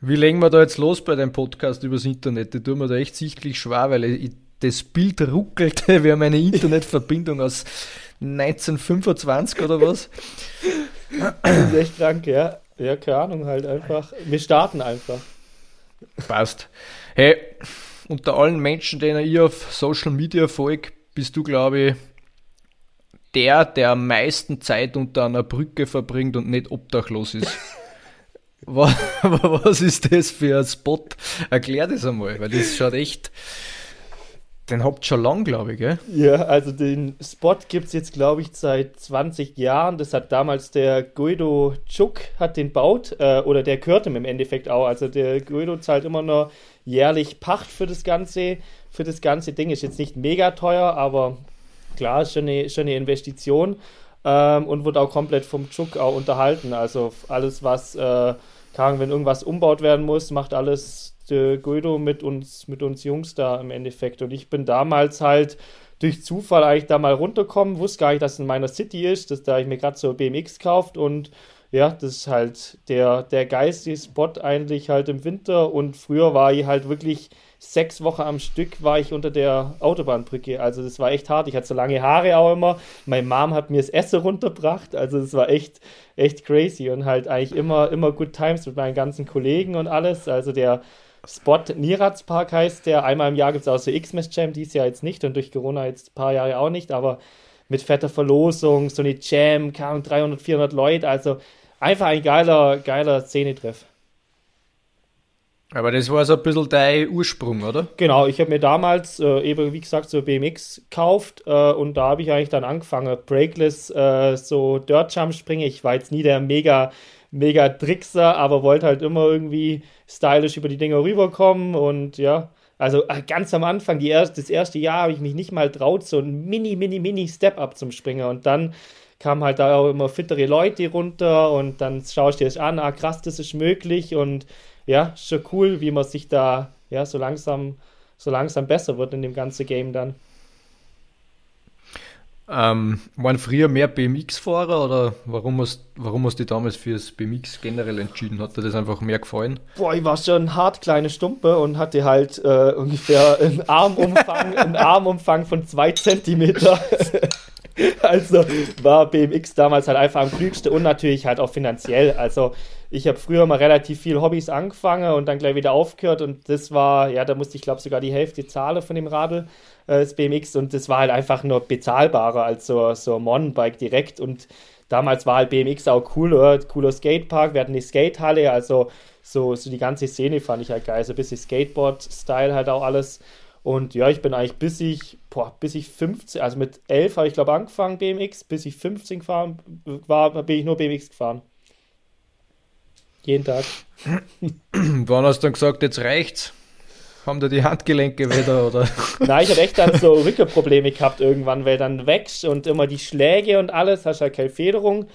Wie legen wir da jetzt los bei dem Podcast übers Internet? Die tun mir da echt sichtlich schwer, weil ich, das Bild ruckelte. Wir haben eine Internetverbindung aus 1925 oder was. Das ist echt krank, ja. Ja, keine Ahnung, halt einfach. Wir starten einfach. Passt. Hey, unter allen Menschen, denen ich auf Social Media folge, bist du, glaube ich, der, der am meisten Zeit unter einer Brücke verbringt und nicht obdachlos ist. was, ist das für ein Spot? Erklär das einmal, weil das schaut echt. Den habt ihr schon lang, glaube ich, gell? Ja, also den Spot gibt es jetzt, glaube ich, seit 20 Jahren. Das hat damals der Guido Chuk hat den baut, äh, oder der gehört ihm im Endeffekt auch. Also der Guido zahlt immer nur jährlich Pacht für das Ganze, für das ganze Ding. Ist jetzt nicht mega teuer, aber klar, ist schon eine Investition. Ähm, und wird auch komplett vom Chuk auch unterhalten. Also alles, was, äh, kann, wenn irgendwas umbaut werden muss, macht alles der Guido mit uns, mit uns Jungs da im Endeffekt. Und ich bin damals halt durch Zufall eigentlich da mal runterkommen, wusste gar nicht, dass es in meiner City ist, dass da ich mir gerade so BMX kauft und ja, das ist halt der, der geistige Spot eigentlich halt im Winter und früher war ich halt wirklich sechs Wochen am Stück war ich unter der Autobahnbrücke. Also das war echt hart. Ich hatte so lange Haare auch immer. Meine Mom hat mir das Essen runtergebracht. Also das war echt, echt crazy und halt eigentlich immer, immer Good Times mit meinen ganzen Kollegen und alles. Also der Spot Niratz Park heißt der. Einmal im Jahr gibt es auch so X-Mess Jam, dies Jahr jetzt nicht und durch Corona jetzt ein paar Jahre auch nicht, aber mit fetter Verlosung, so eine Jam, kamen 300, 400 Leute, also einfach ein geiler, geiler Szenetreff. Aber das war so ein bisschen dein Ursprung, oder? Genau, ich habe mir damals äh, eben, wie gesagt, so BMX gekauft äh, und da habe ich eigentlich dann angefangen, Breakless, äh, so Dirt Jump springen. Ich war jetzt nie der mega mega Trickser, aber wollte halt immer irgendwie stylisch über die Dinger rüberkommen und ja, also äh, ganz am Anfang, die erst, das erste Jahr habe ich mich nicht mal traut, so ein mini, mini, mini Step-Up zum Springer und dann kamen halt da auch immer fittere Leute runter und dann schaust du dir das an, ah krass, das ist möglich und ja, schon cool, wie man sich da ja so langsam, so langsam besser wird in dem ganzen Game dann. Ähm, waren früher mehr BMX-Fahrer oder warum hast, warum hast du dich damals fürs BMX generell entschieden? Hat dir das einfach mehr gefallen? Boah, ich war schon hart kleine Stumpe und hatte halt äh, ungefähr einen Armumfang, einen Armumfang von zwei Zentimeter. also war BMX damals halt einfach am klügsten und natürlich halt auch finanziell. Also ich habe früher mal relativ viel Hobbys angefangen und dann gleich wieder aufgehört und das war, ja, da musste ich glaube sogar die Hälfte zahlen von dem Radl äh, das BMX und das war halt einfach nur bezahlbarer als so, so ein Mountainbike direkt und damals war halt BMX auch cool, oder? cooler Skatepark, wir hatten die Skatehalle, also so, so die ganze Szene fand ich halt geil, so ein bisschen Skateboard-Style halt auch alles und ja, ich bin eigentlich bis ich, boah, bis ich 15, also mit 11 habe ich glaube angefangen BMX, bis ich 15 gefahren war, bin ich nur BMX gefahren. Jeden Tag. Wann hast du dann gesagt, jetzt reicht's? Haben da die Handgelenke wieder, oder? Nein, ich habe echt dann so Rückenprobleme gehabt irgendwann, weil dann wächst und immer die Schläge und alles, hast halt keine Federung.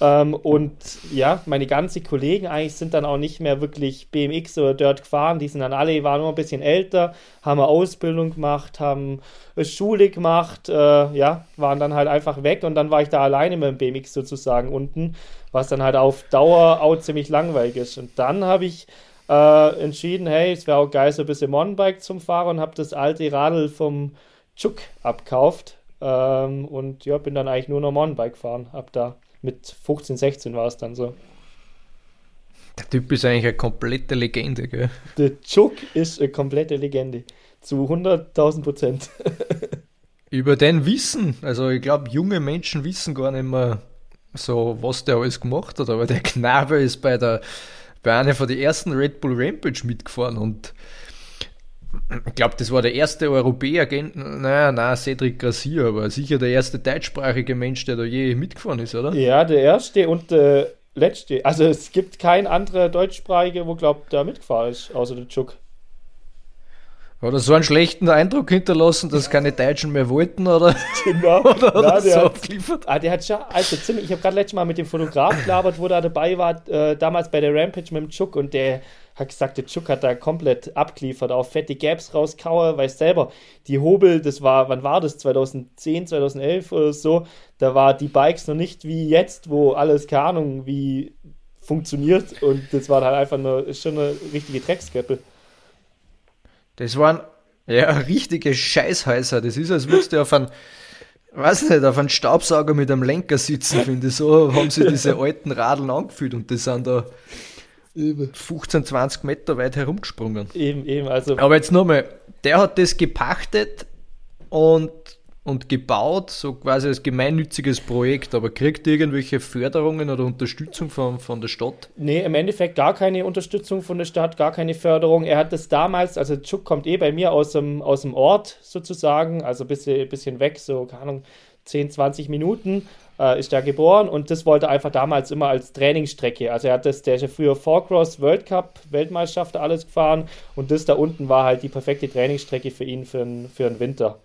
Ähm, und ja, meine ganzen Kollegen eigentlich sind dann auch nicht mehr wirklich BMX oder Dirt gefahren. Die sind dann alle, waren nur ein bisschen älter, haben eine Ausbildung gemacht, haben eine Schule gemacht, äh, ja, waren dann halt einfach weg und dann war ich da alleine mit dem BMX sozusagen unten, was dann halt auf Dauer auch ziemlich langweilig ist. Und dann habe ich äh, entschieden, hey, es wäre auch geil, so ein bisschen Mountainbike zum Fahren und habe das alte Radl vom Chuk abkauft. Ähm, und ja, bin dann eigentlich nur noch Mountainbike gefahren. Ab da mit 15, 16 war es dann so. Der Typ ist eigentlich eine komplette Legende, gell? Der Chuk ist eine komplette Legende. Zu 100.000 Prozent. Über den Wissen, also ich glaube, junge Menschen wissen gar nicht mehr so, was der alles gemacht hat, aber der Knabe ist bei der bei einer von den ersten Red Bull Rampage mitgefahren und ich glaube, das war der erste Europäer, naja, nein, Cedric Garcia, aber sicher der erste deutschsprachige Mensch, der da je mitgefahren ist, oder? Ja, der erste und der letzte. Also es gibt keinen anderen deutschsprachiger, wo, glaubt, da mitgefahren ist, außer der Chuk. Oder so einen schlechten Eindruck hinterlassen, dass keine Deutschen mehr wollten, oder? Genau. oder, oder Nein, der so hat, abgeliefert? Ah, der hat schon, also ziemlich, ich habe gerade letztes Mal mit dem Fotograf gelabert, wo er dabei war, äh, damals bei der Rampage mit dem Chuk und der hat gesagt, der Chuk hat da komplett abgeliefert, auch fette Gaps rauskauen, weiß selber, die Hobel, das war, wann war das, 2010, 2011 oder so, da war die Bikes noch nicht wie jetzt, wo alles, keine Ahnung, wie funktioniert und das war halt einfach eine, schon eine richtige Dreckskette. Das waren ja richtige Scheißhäuser. Das ist, als würdest du auf einen, weiß nicht, auf einen Staubsauger mit einem Lenker sitzen, finde ich. So haben sie diese alten Radeln angefühlt und die sind da 15, 20 Meter weit herumgesprungen. Eben, eben. Also Aber jetzt nochmal, der hat das gepachtet und und gebaut, so quasi als gemeinnütziges Projekt, aber kriegt irgendwelche Förderungen oder Unterstützung von, von der Stadt? Nee, im Endeffekt gar keine Unterstützung von der Stadt, gar keine Förderung. Er hat das damals, also Chuk kommt eh bei mir aus dem, aus dem Ort sozusagen, also ein bisschen, bisschen weg, so, keine Ahnung, 10, 20 Minuten äh, ist da geboren und das wollte er einfach damals immer als Trainingsstrecke. Also er hat das, der ist ja früher Four-Cross, World Cup, Weltmeisterschaft, alles gefahren und das da unten war halt die perfekte Trainingsstrecke für ihn für, für den Winter.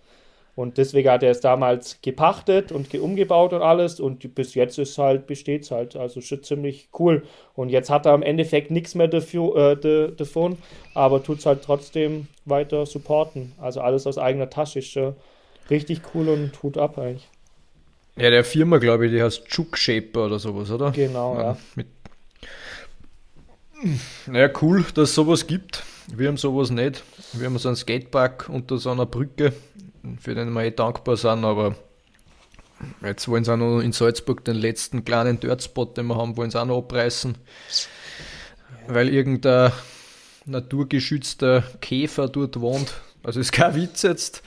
Und deswegen hat er es damals gepachtet und umgebaut und alles. Und bis jetzt ist halt, besteht es halt. Also schon ziemlich cool. Und jetzt hat er im Endeffekt nichts mehr dafür, äh, davon, aber tut es halt trotzdem weiter supporten. Also alles aus eigener Tasche ist schon richtig cool und tut ab eigentlich. Ja, der Firma, glaube ich, die heißt Chuk Shaper oder sowas, oder? Genau, ja. ja. Mit naja, cool, dass es sowas gibt. Wir haben sowas nicht. Wir haben so einen Skatepark unter so einer Brücke für den wir eh dankbar sind, aber jetzt wollen sie auch noch in Salzburg den letzten kleinen Dirtspot, den wir haben, wollen sie auch noch abreißen, weil irgendein naturgeschützter Käfer dort wohnt. Also ist kein Witz jetzt.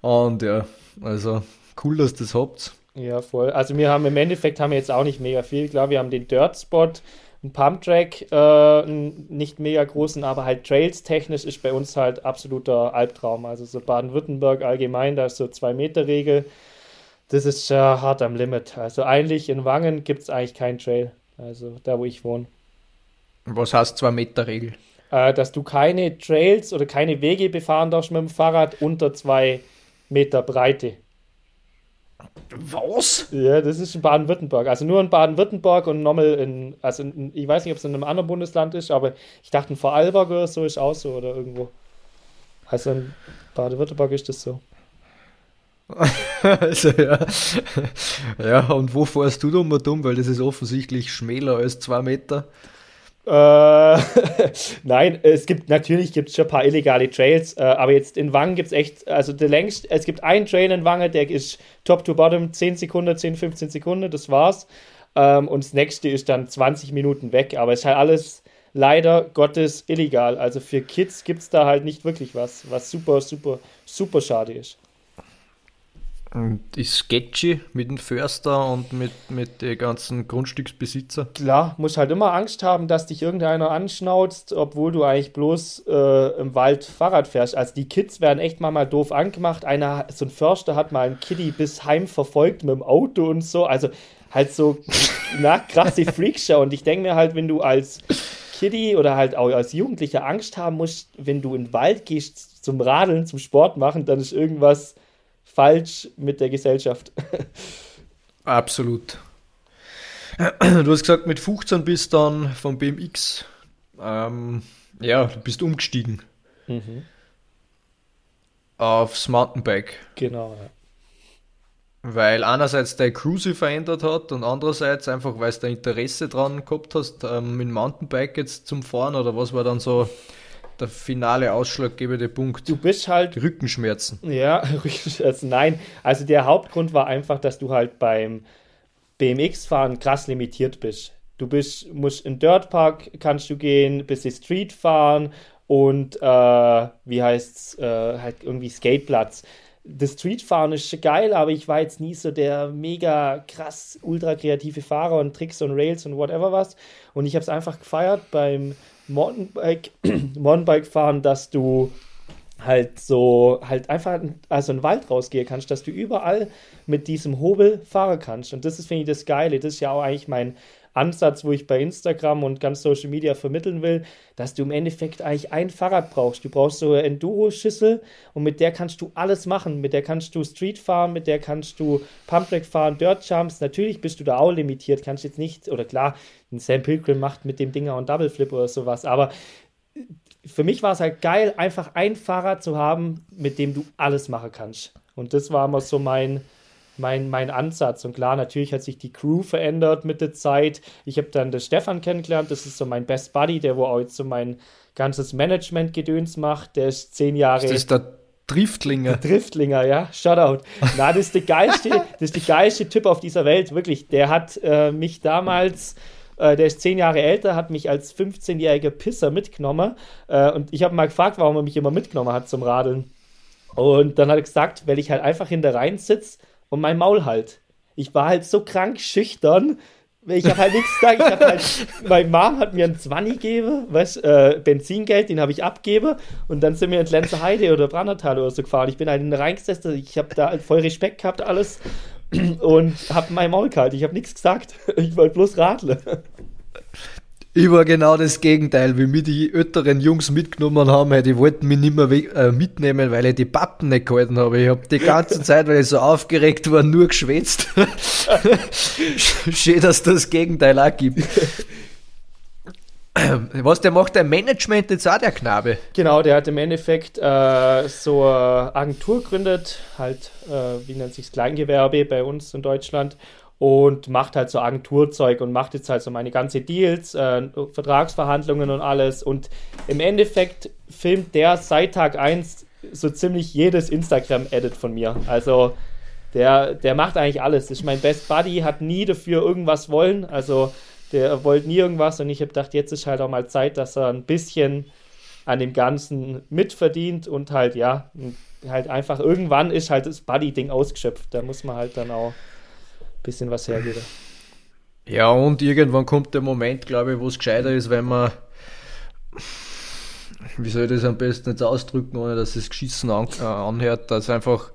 Und ja, also cool, dass das habt. Ja, voll. Also wir haben im Endeffekt haben wir jetzt auch nicht mega viel. Klar, wir haben den Dirtspot, ein Pumptrack, äh, nicht mega großen, aber halt Trails technisch ist bei uns halt absoluter Albtraum. Also so Baden-Württemberg allgemein, da ist so 2-Meter-Regel. Das ist äh, hart am Limit. Also eigentlich in Wangen gibt es eigentlich keinen Trail. Also da, wo ich wohne. Was heißt 2-Meter-Regel? Äh, dass du keine Trails oder keine Wege befahren darfst mit dem Fahrrad unter 2 Meter Breite. Was? Ja, das ist in Baden-Württemberg. Also nur in Baden-Württemberg und nochmal in, also in, ich weiß nicht, ob es in einem anderen Bundesland ist, aber ich dachte in Vorarlberg oder so ist auch so oder irgendwo. Also in Baden-Württemberg ist das so. also ja. Ja, und wo fährst du da mal dumm? Weil das ist offensichtlich schmäler als zwei Meter. Äh, nein, es gibt natürlich gibt's schon ein paar illegale Trails, äh, aber jetzt in Wangen gibt es echt, also der längst, es gibt einen Trail in Wangen, der ist top to bottom, 10 Sekunden, 10, 15 Sekunden, das war's. Ähm, und das nächste ist dann 20 Minuten weg, aber es ist halt alles leider Gottes illegal. Also für Kids gibt es da halt nicht wirklich was, was super, super, super schade ist. Ist sketchy mit dem Förster und mit, mit den ganzen Grundstücksbesitzer. Klar, musst halt immer Angst haben, dass dich irgendeiner anschnauzt, obwohl du eigentlich bloß äh, im Wald Fahrrad fährst. Also die Kids werden echt mal, mal doof angemacht. Einer, so ein Förster hat mal einen Kitty bis heim verfolgt mit dem Auto und so. Also halt so na, krasse Freakshow. Und ich denke mir halt, wenn du als Kitty oder halt auch als Jugendlicher Angst haben musst, wenn du in den Wald gehst zum Radeln, zum Sport machen, dann ist irgendwas falsch mit der Gesellschaft. Absolut. Du hast gesagt, mit 15 bist du dann vom BMX, ähm, ja, du bist umgestiegen. Mhm. Aufs Mountainbike. Genau, ja. Weil einerseits dein Cruise verändert hat und andererseits einfach, weil du Interesse dran gehabt hast, ähm, mit Mountainbike jetzt zum Fahren oder was war dann so der finale ausschlaggebende Punkt. Du bist halt. Rückenschmerzen. Ja, Rückenschmerzen. Nein, also der Hauptgrund war einfach, dass du halt beim BMX-Fahren krass limitiert bist. Du bist, musst in Dirtpark kannst du gehen, bisschen Street fahren und äh, wie heißt's, äh, halt irgendwie Skateplatz. Das Streetfahren ist geil, aber ich war jetzt nie so der mega krass ultra kreative Fahrer und Tricks und Rails und whatever was. Und ich habe es einfach gefeiert beim Mountainbike, Mountainbike fahren, dass du halt so, halt einfach also in den Wald rausgehen kannst, dass du überall mit diesem Hobel fahren kannst. Und das ist, finde ich, das Geile. Das ist ja auch eigentlich mein Ansatz, wo ich bei Instagram und ganz Social Media vermitteln will, dass du im Endeffekt eigentlich ein Fahrrad brauchst. Du brauchst so eine Enduro-Schüssel und mit der kannst du alles machen. Mit der kannst du Street fahren, mit der kannst du Pumptrack fahren, Dirt Jumps. Natürlich bist du da auch limitiert, kannst jetzt nicht, oder klar, ein Sam Pilgrim macht mit dem Dinger und Double Flip oder sowas, aber für mich war es halt geil, einfach ein Fahrrad zu haben, mit dem du alles machen kannst. Und das war immer so mein, mein, mein Ansatz. Und klar, natürlich hat sich die Crew verändert mit der Zeit. Ich habe dann den Stefan kennengelernt, das ist so mein Best Buddy, der wo auch jetzt so mein ganzes Management-Gedöns macht. Der ist zehn Jahre. Das ist der Driftlinger. Der Driftlinger, ja. Shoutout. Na, das ist der geilste, das ist die geilste Typ auf dieser Welt, wirklich. Der hat äh, mich damals äh, der ist zehn Jahre älter, hat mich als 15-jähriger Pisser mitgenommen. Äh, und ich habe mal gefragt, warum er mich immer mitgenommen hat zum Radeln. Und dann hat er gesagt, weil ich halt einfach hinter rein sitze und mein Maul halt. Ich war halt so krank schüchtern. Ich habe halt nichts gesagt. Ich hab halt, meine Mom hat mir ein 20 gegeben, weißt, äh, Benzingeld, den habe ich abgegeben. Und dann sind wir in Lenzer Heide oder Brannertal oder so gefahren. Ich bin halt in den reingesessen. Ich habe da voll Respekt gehabt, alles und habe mein Maul kalt. Ich habe nichts gesagt. Ich wollte bloß radeln. Ich war genau das Gegenteil, wie mir die älteren Jungs mitgenommen haben, die wollten mich nicht mehr äh, mitnehmen, weil ich die Pappen nicht gehalten habe. Ich habe die ganze Zeit, weil ich so aufgeregt war, nur geschwätzt. Schön, dass das Gegenteil auch gibt. Was der macht, der Management jetzt auch der Knabe. Genau, der hat im Endeffekt äh, so eine Agentur gegründet, halt, äh, wie nennt sich Kleingewerbe bei uns in Deutschland und macht halt so Agenturzeug und macht jetzt halt so meine ganze Deals, äh, Vertragsverhandlungen und alles. Und im Endeffekt filmt der seit Tag 1 so ziemlich jedes Instagram-Edit von mir. Also der, der macht eigentlich alles. Ist mein Best Buddy, hat nie dafür irgendwas wollen. Also der wollte nie irgendwas und ich habe gedacht, jetzt ist halt auch mal Zeit, dass er ein bisschen an dem Ganzen mitverdient und halt, ja, halt einfach irgendwann ist halt das Buddy-Ding ausgeschöpft. Da muss man halt dann auch bisschen was hergeben. Ja, und irgendwann kommt der Moment, glaube ich, wo es gescheiter ist, wenn man, wie soll ich das am besten jetzt ausdrücken, ohne dass es geschissen an, äh, anhört, dass einfach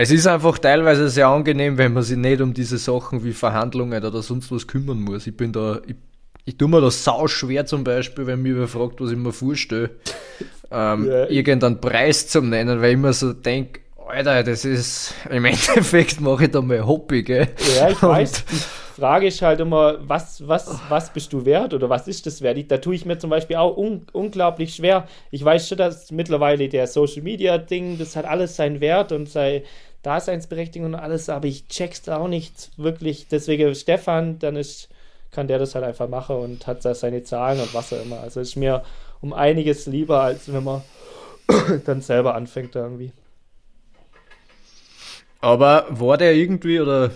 es ist einfach teilweise sehr angenehm, wenn man sich nicht um diese Sachen wie Verhandlungen oder sonst was kümmern muss. Ich bin da, ich, ich tue mir das sau schwer zum Beispiel, wenn mich wer fragt, was ich mir vorstelle, ähm, ja, irgendeinen Preis zu nennen, weil ich mir so denke, Alter, das ist, im Endeffekt mache ich da mal Hobby, gell? Ja, ich weiß. Die Frage ist halt immer, was, was, was bist du wert oder was ist das wert? Da tue ich mir zum Beispiel auch un unglaublich schwer. Ich weiß schon, dass mittlerweile der Social Media Ding, das hat alles seinen Wert und sei, Daseinsberechtigung und alles, aber ich check's da auch nicht wirklich. Deswegen Stefan, dann ist, kann der das halt einfach machen und hat da seine Zahlen und was auch immer. Also ist mir um einiges lieber, als wenn man dann selber anfängt irgendwie. Aber war der irgendwie oder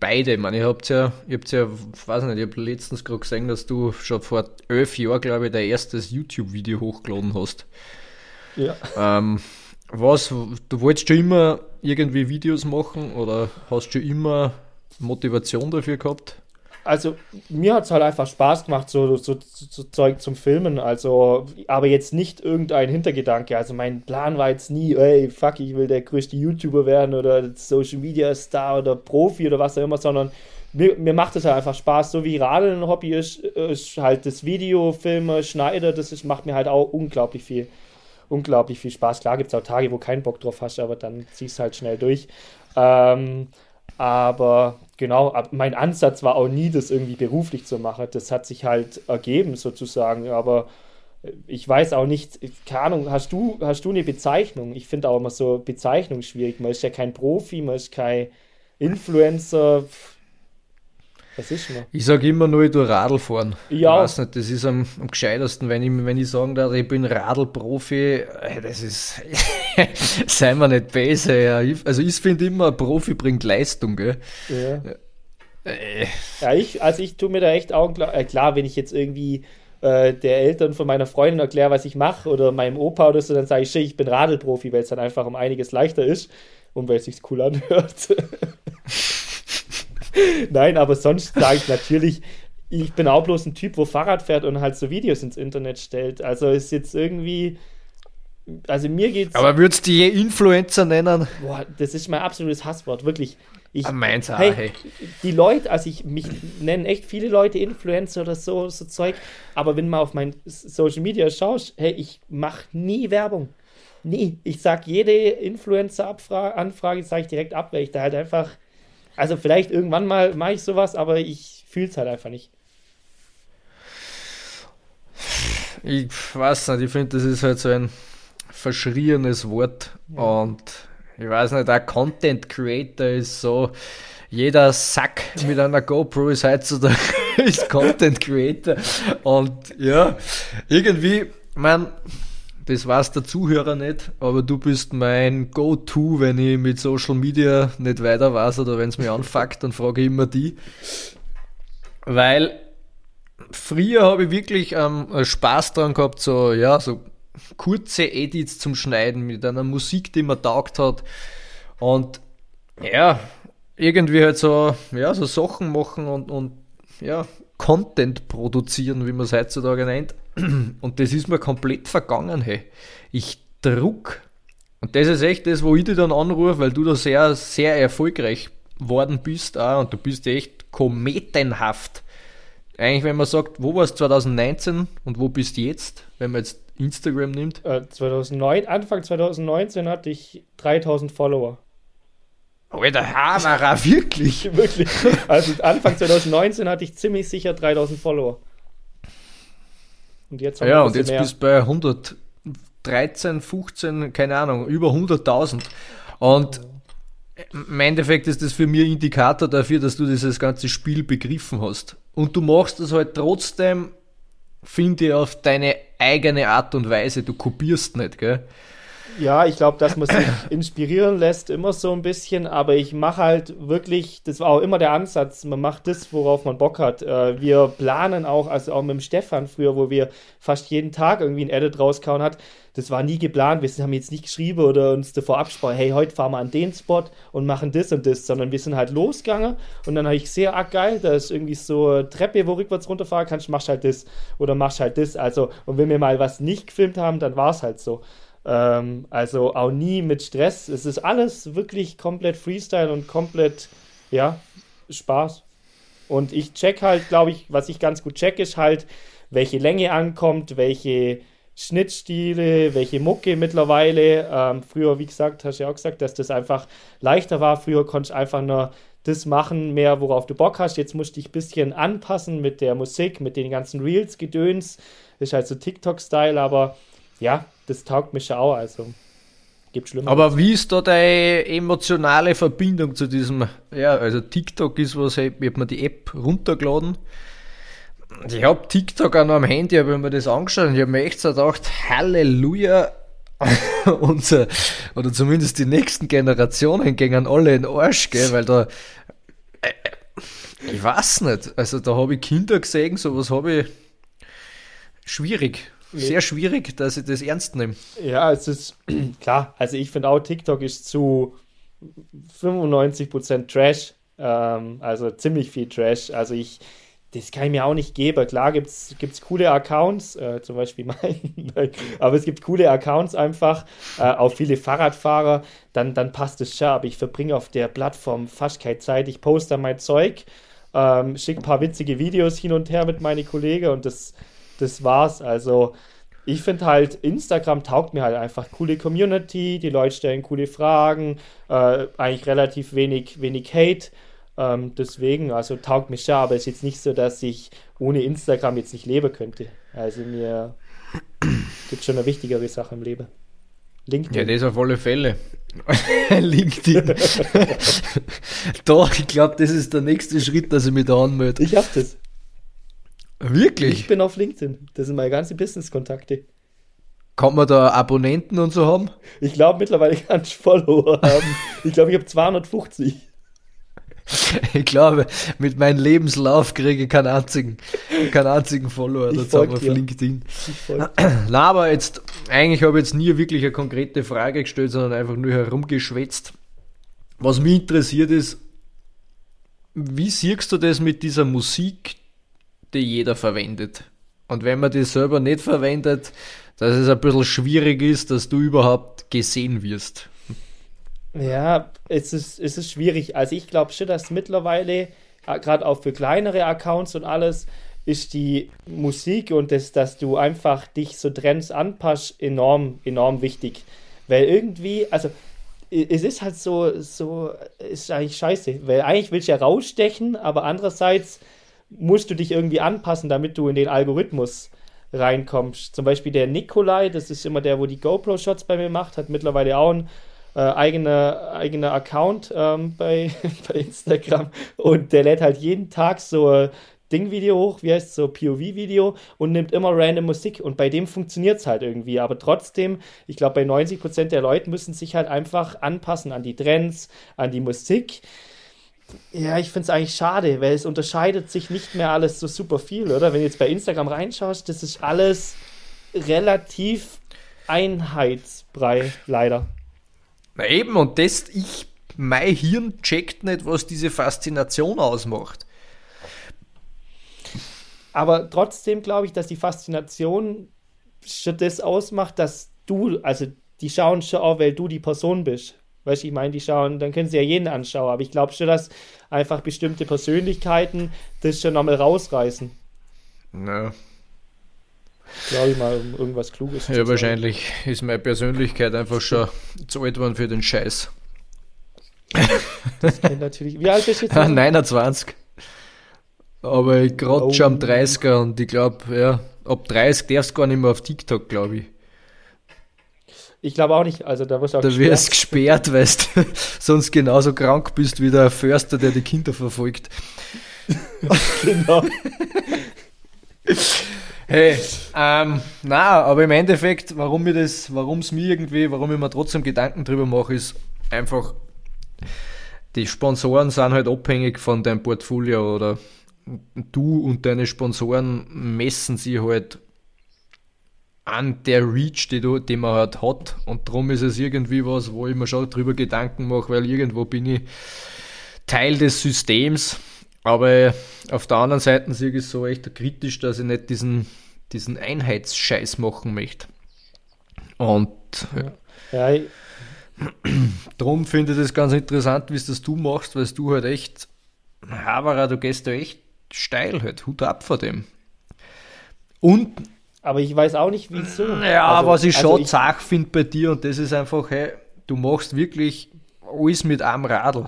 beide? Ich meine, ihr habt ja, ihr habt ja, weiß nicht, ich habe letztens gerade gesehen, dass du schon vor elf Jahren, glaube ich, dein erstes YouTube-Video hochgeladen hast. Ja. Ähm, was, du wolltest schon immer irgendwie Videos machen oder hast du schon immer Motivation dafür gehabt? Also mir hat es halt einfach Spaß gemacht, so, so, so, Zeug zum Filmen. Also, aber jetzt nicht irgendein Hintergedanke. Also mein Plan war jetzt nie, ey, fuck, ich will der größte YouTuber werden oder Social Media Star oder Profi oder was auch immer, sondern mir, mir macht es halt einfach Spaß. So wie Radeln ein Hobby ist, ist halt das Video, Filme, Schneider, das ist, macht mir halt auch unglaublich viel unglaublich viel Spaß. Klar gibt es auch Tage, wo keinen Bock drauf hast, aber dann ziehst du halt schnell durch. Ähm, aber genau, mein Ansatz war auch nie, das irgendwie beruflich zu machen. Das hat sich halt ergeben sozusagen. Aber ich weiß auch nicht, keine Ahnung, hast du, hast du eine Bezeichnung? Ich finde auch immer so Bezeichnung schwierig. Man ist ja kein Profi, man ist kein Influencer. Was ist denn? Ich sage immer nur, ich tue Radl fahren. Ja. Ich weiß nicht, das ist am, am gescheitesten, wenn ich, wenn ich sagen darf, ich bin Radlprofi, äh, das ist, seien wir nicht besser. Ja. Also ich finde immer, ein Profi bringt Leistung, gell? Ja. Äh. Ja, ich, also ich tue mir da echt auch klar, äh, klar wenn ich jetzt irgendwie äh, der Eltern von meiner Freundin erkläre, was ich mache, oder meinem Opa oder so, dann sage ich, ich bin Radlprofi, weil es dann einfach um einiges leichter ist und weil es sich cool anhört. Nein, aber sonst sage ich natürlich, ich bin auch bloß ein Typ, wo Fahrrad fährt und halt so Videos ins Internet stellt. Also ist jetzt irgendwie. Also mir geht's. Aber würdest du die Influencer nennen? Boah, das ist mein absolutes Hasswort, wirklich. Ich, ah, meins hey, hey, Die Leute, also ich mich nennen echt viele Leute Influencer oder so, so Zeug, aber wenn man auf mein Social Media schaust, hey, ich mache nie Werbung. Nie. Ich sag jede Influencer-Anfrage, sage ich direkt ab, weil ich da halt einfach also vielleicht irgendwann mal mache ich sowas, aber ich fühle es halt einfach nicht. Ich weiß nicht, ich finde, das ist halt so ein verschrieenes Wort ja. und ich weiß nicht, der Content Creator ist so, jeder Sack mit einer GoPro ist heutzutage ist Content Creator. Und ja, irgendwie, man, das weiß der Zuhörer nicht, aber du bist mein Go-To, wenn ich mit Social Media nicht weiter weiß oder wenn es mich anfuckt, dann frage ich immer die. Weil früher habe ich wirklich ähm, Spaß dran gehabt, so, ja, so kurze Edits zum Schneiden mit einer Musik, die mir taugt hat. Und ja, irgendwie halt so, ja, so Sachen machen und, und ja, Content produzieren, wie man es heutzutage nennt. Und das ist mir komplett vergangen, hey. Ich druck. Und das ist echt das, wo ich dich dann anrufe, weil du da sehr, sehr erfolgreich worden bist auch, und du bist echt kometenhaft. Eigentlich, wenn man sagt, wo warst du 2019 und wo bist du jetzt, wenn man jetzt Instagram nimmt? Äh, 2009, Anfang 2019 hatte ich 3000 Follower. Alter, Hammerer, wirklich? wirklich. Also Anfang 2019 hatte ich ziemlich sicher 3000 Follower. Und jetzt ja, und jetzt mehr. bist du bei 113, 15, keine Ahnung, über 100.000. Und im Endeffekt ist das für mich Indikator dafür, dass du dieses ganze Spiel begriffen hast. Und du machst das halt trotzdem, finde ich, auf deine eigene Art und Weise. Du kopierst nicht, gell? Ja, ich glaube, dass man sich inspirieren lässt, immer so ein bisschen, aber ich mache halt wirklich, das war auch immer der Ansatz, man macht das, worauf man Bock hat. Äh, wir planen auch, also auch mit dem Stefan früher, wo wir fast jeden Tag irgendwie ein Edit rauskauen hat, das war nie geplant, wir haben jetzt nicht geschrieben oder uns davor abgesprochen, hey, heute fahren wir an den Spot und machen das und das, sondern wir sind halt losgegangen und dann habe ich sehr, ah geil, da ist irgendwie so eine Treppe, wo rückwärts runterfahren kannst, machst halt das oder machst halt das, also und wenn wir mal was nicht gefilmt haben, dann war es halt so. Ähm, also auch nie mit Stress. Es ist alles wirklich komplett Freestyle und komplett, ja, Spaß. Und ich check halt, glaube ich, was ich ganz gut check, ist halt, welche Länge ankommt, welche Schnittstile, welche Mucke mittlerweile. Ähm, früher, wie gesagt, hast du ja auch gesagt, dass das einfach leichter war. Früher konntest du einfach nur das machen, mehr worauf du Bock hast. Jetzt musst du dich ein bisschen anpassen mit der Musik, mit den ganzen Reels, Gedöns. Das ist halt so TikTok-Style, aber ja, das taugt mich schon auch. Also gibt schlimmer. Aber wie ist da deine emotionale Verbindung zu diesem? Ja, also TikTok ist was, ich habe mir die App runtergeladen. Ich habe TikTok auch noch am Handy, habe mir das angeschaut und ich habe mir echt so gedacht, Halleluja, unser, oder zumindest die nächsten Generationen gingen alle in den Arsch, gell, weil da, äh, ich weiß nicht, also da habe ich Kinder gesehen, sowas habe ich schwierig sehr schwierig, dass ich das ernst nehme. Ja, es ist klar. Also ich finde auch, TikTok ist zu 95% Trash. Ähm, also ziemlich viel Trash. Also ich, das kann ich mir auch nicht geben. Klar gibt es coole Accounts, äh, zum Beispiel meinen, aber es gibt coole Accounts einfach, äh, auch viele Fahrradfahrer, dann, dann passt es schon. Aber ich verbringe auf der Plattform fast keine Zeit. Ich poste mein Zeug, ähm, schicke ein paar witzige Videos hin und her mit meinen Kollegen und das das war's. Also ich finde halt, Instagram taugt mir halt einfach coole Community, die Leute stellen coole Fragen, äh, eigentlich relativ wenig, wenig Hate. Ähm, deswegen, also taugt mich schon, aber es ist jetzt nicht so, dass ich ohne Instagram jetzt nicht leben könnte. Also mir gibt schon eine wichtigere Sache im Leben. LinkedIn. Ja, das auf alle Fälle. LinkedIn. Doch, ich glaube, das ist der nächste Schritt, dass ich mich da anmelde. Ich hab das. Wirklich? Ich bin auf LinkedIn. Das sind meine ganzen Business-Kontakte. Kann man da Abonnenten und so haben? Ich glaube mittlerweile kann ich Follower haben. Ich glaube, ich habe 250. Ich glaube, mit meinem Lebenslauf kriege ich keinen einzigen, keinen einzigen Follower dazu auf LinkedIn. Na, aber jetzt, eigentlich habe ich jetzt nie wirklich eine konkrete Frage gestellt, sondern einfach nur herumgeschwätzt. Was mich interessiert ist, wie siehst du das mit dieser Musik, die jeder verwendet. Und wenn man die selber nicht verwendet, dass es ein bisschen schwierig ist, dass du überhaupt gesehen wirst. Ja, es ist, es ist schwierig. Also ich glaube schon, dass mittlerweile, äh, gerade auch für kleinere Accounts und alles, ist die Musik und das, dass du einfach dich so Trends anpasst, enorm, enorm wichtig. Weil irgendwie, also es ist halt so, so, ist eigentlich scheiße, weil eigentlich willst du ja rausstechen, aber andererseits musst du dich irgendwie anpassen, damit du in den Algorithmus reinkommst. Zum Beispiel der Nikolai, das ist immer der, wo die GoPro-Shots bei mir macht, hat mittlerweile auch einen äh, eigener eigene Account ähm, bei, bei Instagram und der lädt halt jeden Tag so ein Ding-Video hoch, wie heißt es, so POV-Video und nimmt immer random Musik und bei dem funktioniert es halt irgendwie, aber trotzdem, ich glaube bei 90% der Leute müssen sich halt einfach anpassen an die Trends, an die Musik. Ja, ich finde es eigentlich schade, weil es unterscheidet sich nicht mehr alles so super viel, oder? Wenn du jetzt bei Instagram reinschaust, das ist alles relativ einheitsbrei, leider. Na eben, und das, ich, mein Hirn checkt nicht, was diese Faszination ausmacht. Aber trotzdem glaube ich, dass die Faszination schon das ausmacht, dass du, also die schauen schon auch, weil du die Person bist. Weißt du, ich meine, die schauen, dann können sie ja jeden anschauen, aber ich glaube schon, dass einfach bestimmte Persönlichkeiten das schon nochmal rausreißen. Ja. Glaube ich mal, um irgendwas Kluges zu Ja, wahrscheinlich ist meine Persönlichkeit einfach schon zu alt geworden für den Scheiß. Das kennt natürlich. Wie alt bist du jetzt? 29. Aber ich gerade oh. schon am 30er und ich glaube, ja, ab 30 darfst du gar nicht mehr auf TikTok, glaube ich. Ich glaube auch nicht, also da wirst du auch Da gesperrt. wirst gesperrt, weil du sonst genauso krank bist wie der Förster, der die Kinder verfolgt. genau. hey, ähm, na, aber im Endeffekt, warum mir das, warum es mir irgendwie, warum ich mir trotzdem Gedanken drüber mache, ist einfach, die Sponsoren sind halt abhängig von deinem Portfolio oder du und deine Sponsoren messen sie halt an der Reach, die, du, die man halt hat. Und darum ist es irgendwie was, wo ich mir schon drüber Gedanken mache, weil irgendwo bin ich Teil des Systems. Aber auf der anderen Seite sehe ich es so echt kritisch, dass ich nicht diesen, diesen Einheitsscheiß machen möchte. Und ja, ja darum finde ich das ganz interessant, wie es das du machst, weil du halt echt, Havara, du gehst da echt steil halt. Hut ab vor dem. Und. Aber ich weiß auch nicht, wieso. Ja, also, was ich also schon zart finde bei dir, und das ist einfach, hey, du machst wirklich alles mit einem Radl.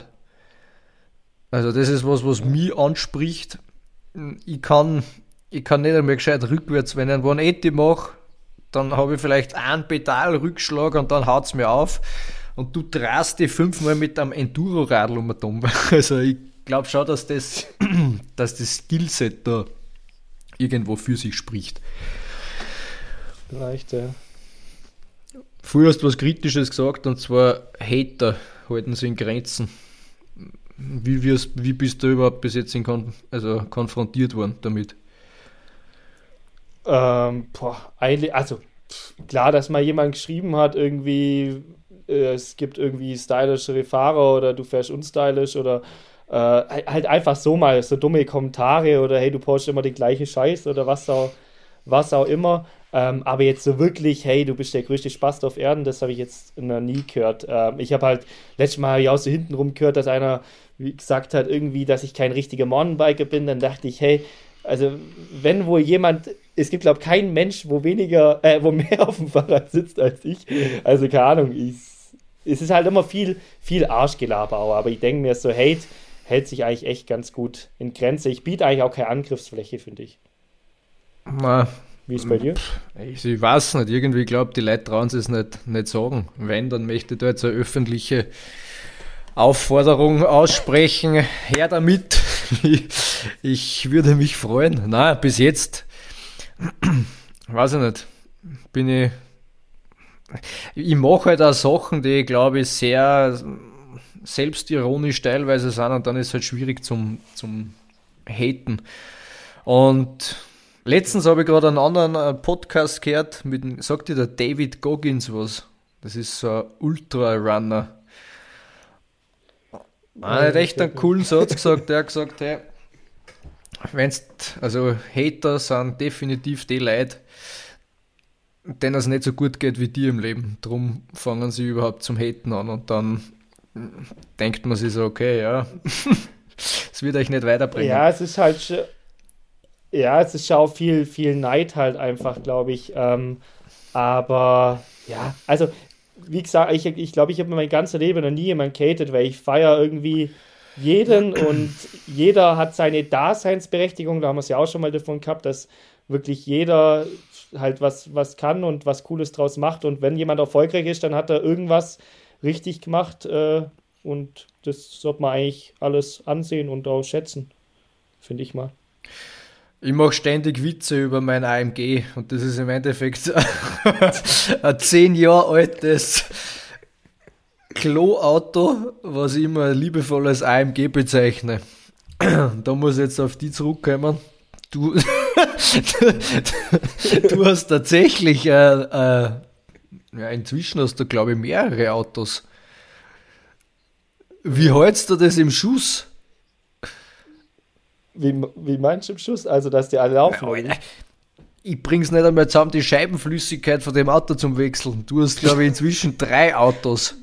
Also, das ist was, was mich anspricht. Ich kann, ich kann nicht einmal gescheit rückwärts, wenn ich ein 180 mache, dann habe ich vielleicht einen Pedalrückschlag und dann haut es mir auf. Und du drehst dich fünfmal mit einem Enduro-Radl um den Dumm. Also ich glaube schon, dass das, dass das Skillset da irgendwo für sich spricht. Vielleicht, ja. Früher hast du was Kritisches gesagt, und zwar Hater halten sie in Grenzen. Wie, wie bist du überhaupt bis jetzt kon also konfrontiert worden damit? Ähm, boah, also klar, dass mal jemand geschrieben hat, irgendwie, äh, es gibt irgendwie stylischere Fahrer oder du fährst unstylisch oder äh, halt einfach so mal so dumme Kommentare oder hey, du postest immer die gleiche Scheiß oder was auch, was auch immer. Ähm, aber jetzt so wirklich, hey, du bist der größte Spaß auf Erden, das habe ich jetzt noch nie gehört. Ähm, ich habe halt, letztes Mal ja auch so hintenrum gehört, dass einer gesagt hat, irgendwie, dass ich kein richtiger Mountainbiker bin. Dann dachte ich, hey, also wenn wohl jemand, es gibt glaube ich keinen Mensch, wo weniger, äh, wo mehr auf dem Fahrrad sitzt als ich. Also keine Ahnung, ich, es ist halt immer viel, viel Arschgelaber aber ich denke mir so, Hate hält sich eigentlich echt ganz gut in Grenze. Ich biete eigentlich auch keine Angriffsfläche, finde ich. Na, Wie ist es bei dir? Ich, ich weiß nicht, irgendwie glaube die Leute trauen es nicht, nicht sagen. Wenn, dann möchte ich da jetzt eine öffentliche Aufforderung aussprechen. Her damit. Ich, ich würde mich freuen. Na, bis jetzt, weiß ich nicht, bin ich. Ich mache halt auch Sachen, die, glaube ich, sehr selbstironisch teilweise sind und dann ist es halt schwierig zum, zum Haten. Und letztens habe ich gerade einen anderen äh, Podcast gehört, mit, sagt dir der David Goggins was? Das ist so ein Ultra-Runner. Er hat echt einen coolen Satz gesagt, der hat gesagt, hey, wenn's, also Hater sind definitiv die Leute, denen es nicht so gut geht wie dir im Leben. Drum fangen sie überhaupt zum Haten an und dann denkt man sich so, okay, ja, es wird euch nicht weiterbringen. Ja, es ist halt, ja, es ist schon auch viel, viel Neid halt einfach, glaube ich. Ähm, aber ja, also wie gesagt, ich glaube, ich, glaub, ich habe mein ganzes Leben noch nie jemanden cated, weil ich feiere irgendwie jeden und jeder hat seine Daseinsberechtigung. Da haben wir es ja auch schon mal davon gehabt, dass wirklich jeder halt was, was kann und was Cooles draus macht. Und wenn jemand erfolgreich ist, dann hat er irgendwas richtig gemacht äh, und das sollte man eigentlich alles ansehen und auch schätzen, finde ich mal. Ich mache ständig Witze über mein AMG und das ist im Endeffekt ein zehn Jahre altes Klo-Auto, was ich immer liebevoll als AMG bezeichne. Da muss ich jetzt auf die zurückkommen. Du, du hast tatsächlich, äh, äh, ja, inzwischen hast du, glaube ich, mehrere Autos. Wie hältst du das im Schuss? Wie, wie meinst du im Schuss? Also, dass die alle laufen? Ja, ich bring's nicht einmal zusammen, die Scheibenflüssigkeit von dem Auto zum Wechseln. Du hast, glaube ich, inzwischen drei Autos.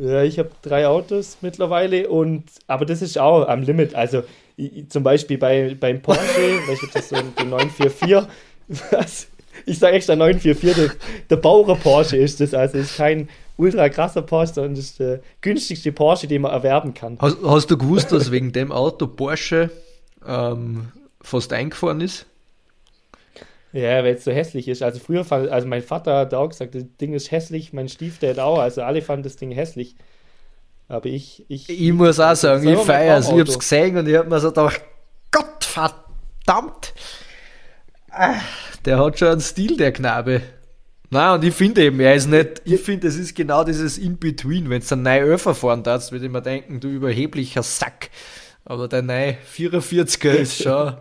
Ja, ich habe drei Autos mittlerweile und aber das ist auch am Limit. Also ich, zum Beispiel bei, beim Porsche, welches das so ein 944, was, ich sage extra 944, der, der Bauer Porsche ist das, also ist kein ultra krasser Porsche, das ist der günstigste Porsche, den man erwerben kann. Hast, hast du gewusst, dass wegen dem Auto Porsche ähm, fast eingefahren ist? Ja, weil es so hässlich ist. Also früher fand, also mein Vater hat auch gesagt, das Ding ist hässlich, mein Stiefdad auch, also alle fanden das Ding hässlich. Aber ich, ich. Ich muss auch sagen, ich feiere es. Ich hab's gesehen und ich hab mir so gedacht, Gott verdammt! Ah, der hat schon einen Stil, der Knabe. Na und ich finde eben, er ist nicht, ich finde, es ist genau dieses In-Between. Wenn du einen neuen Öfer fahren darfst, würde ich mir denken, du überheblicher Sack. Aber der neue 44er ist schon.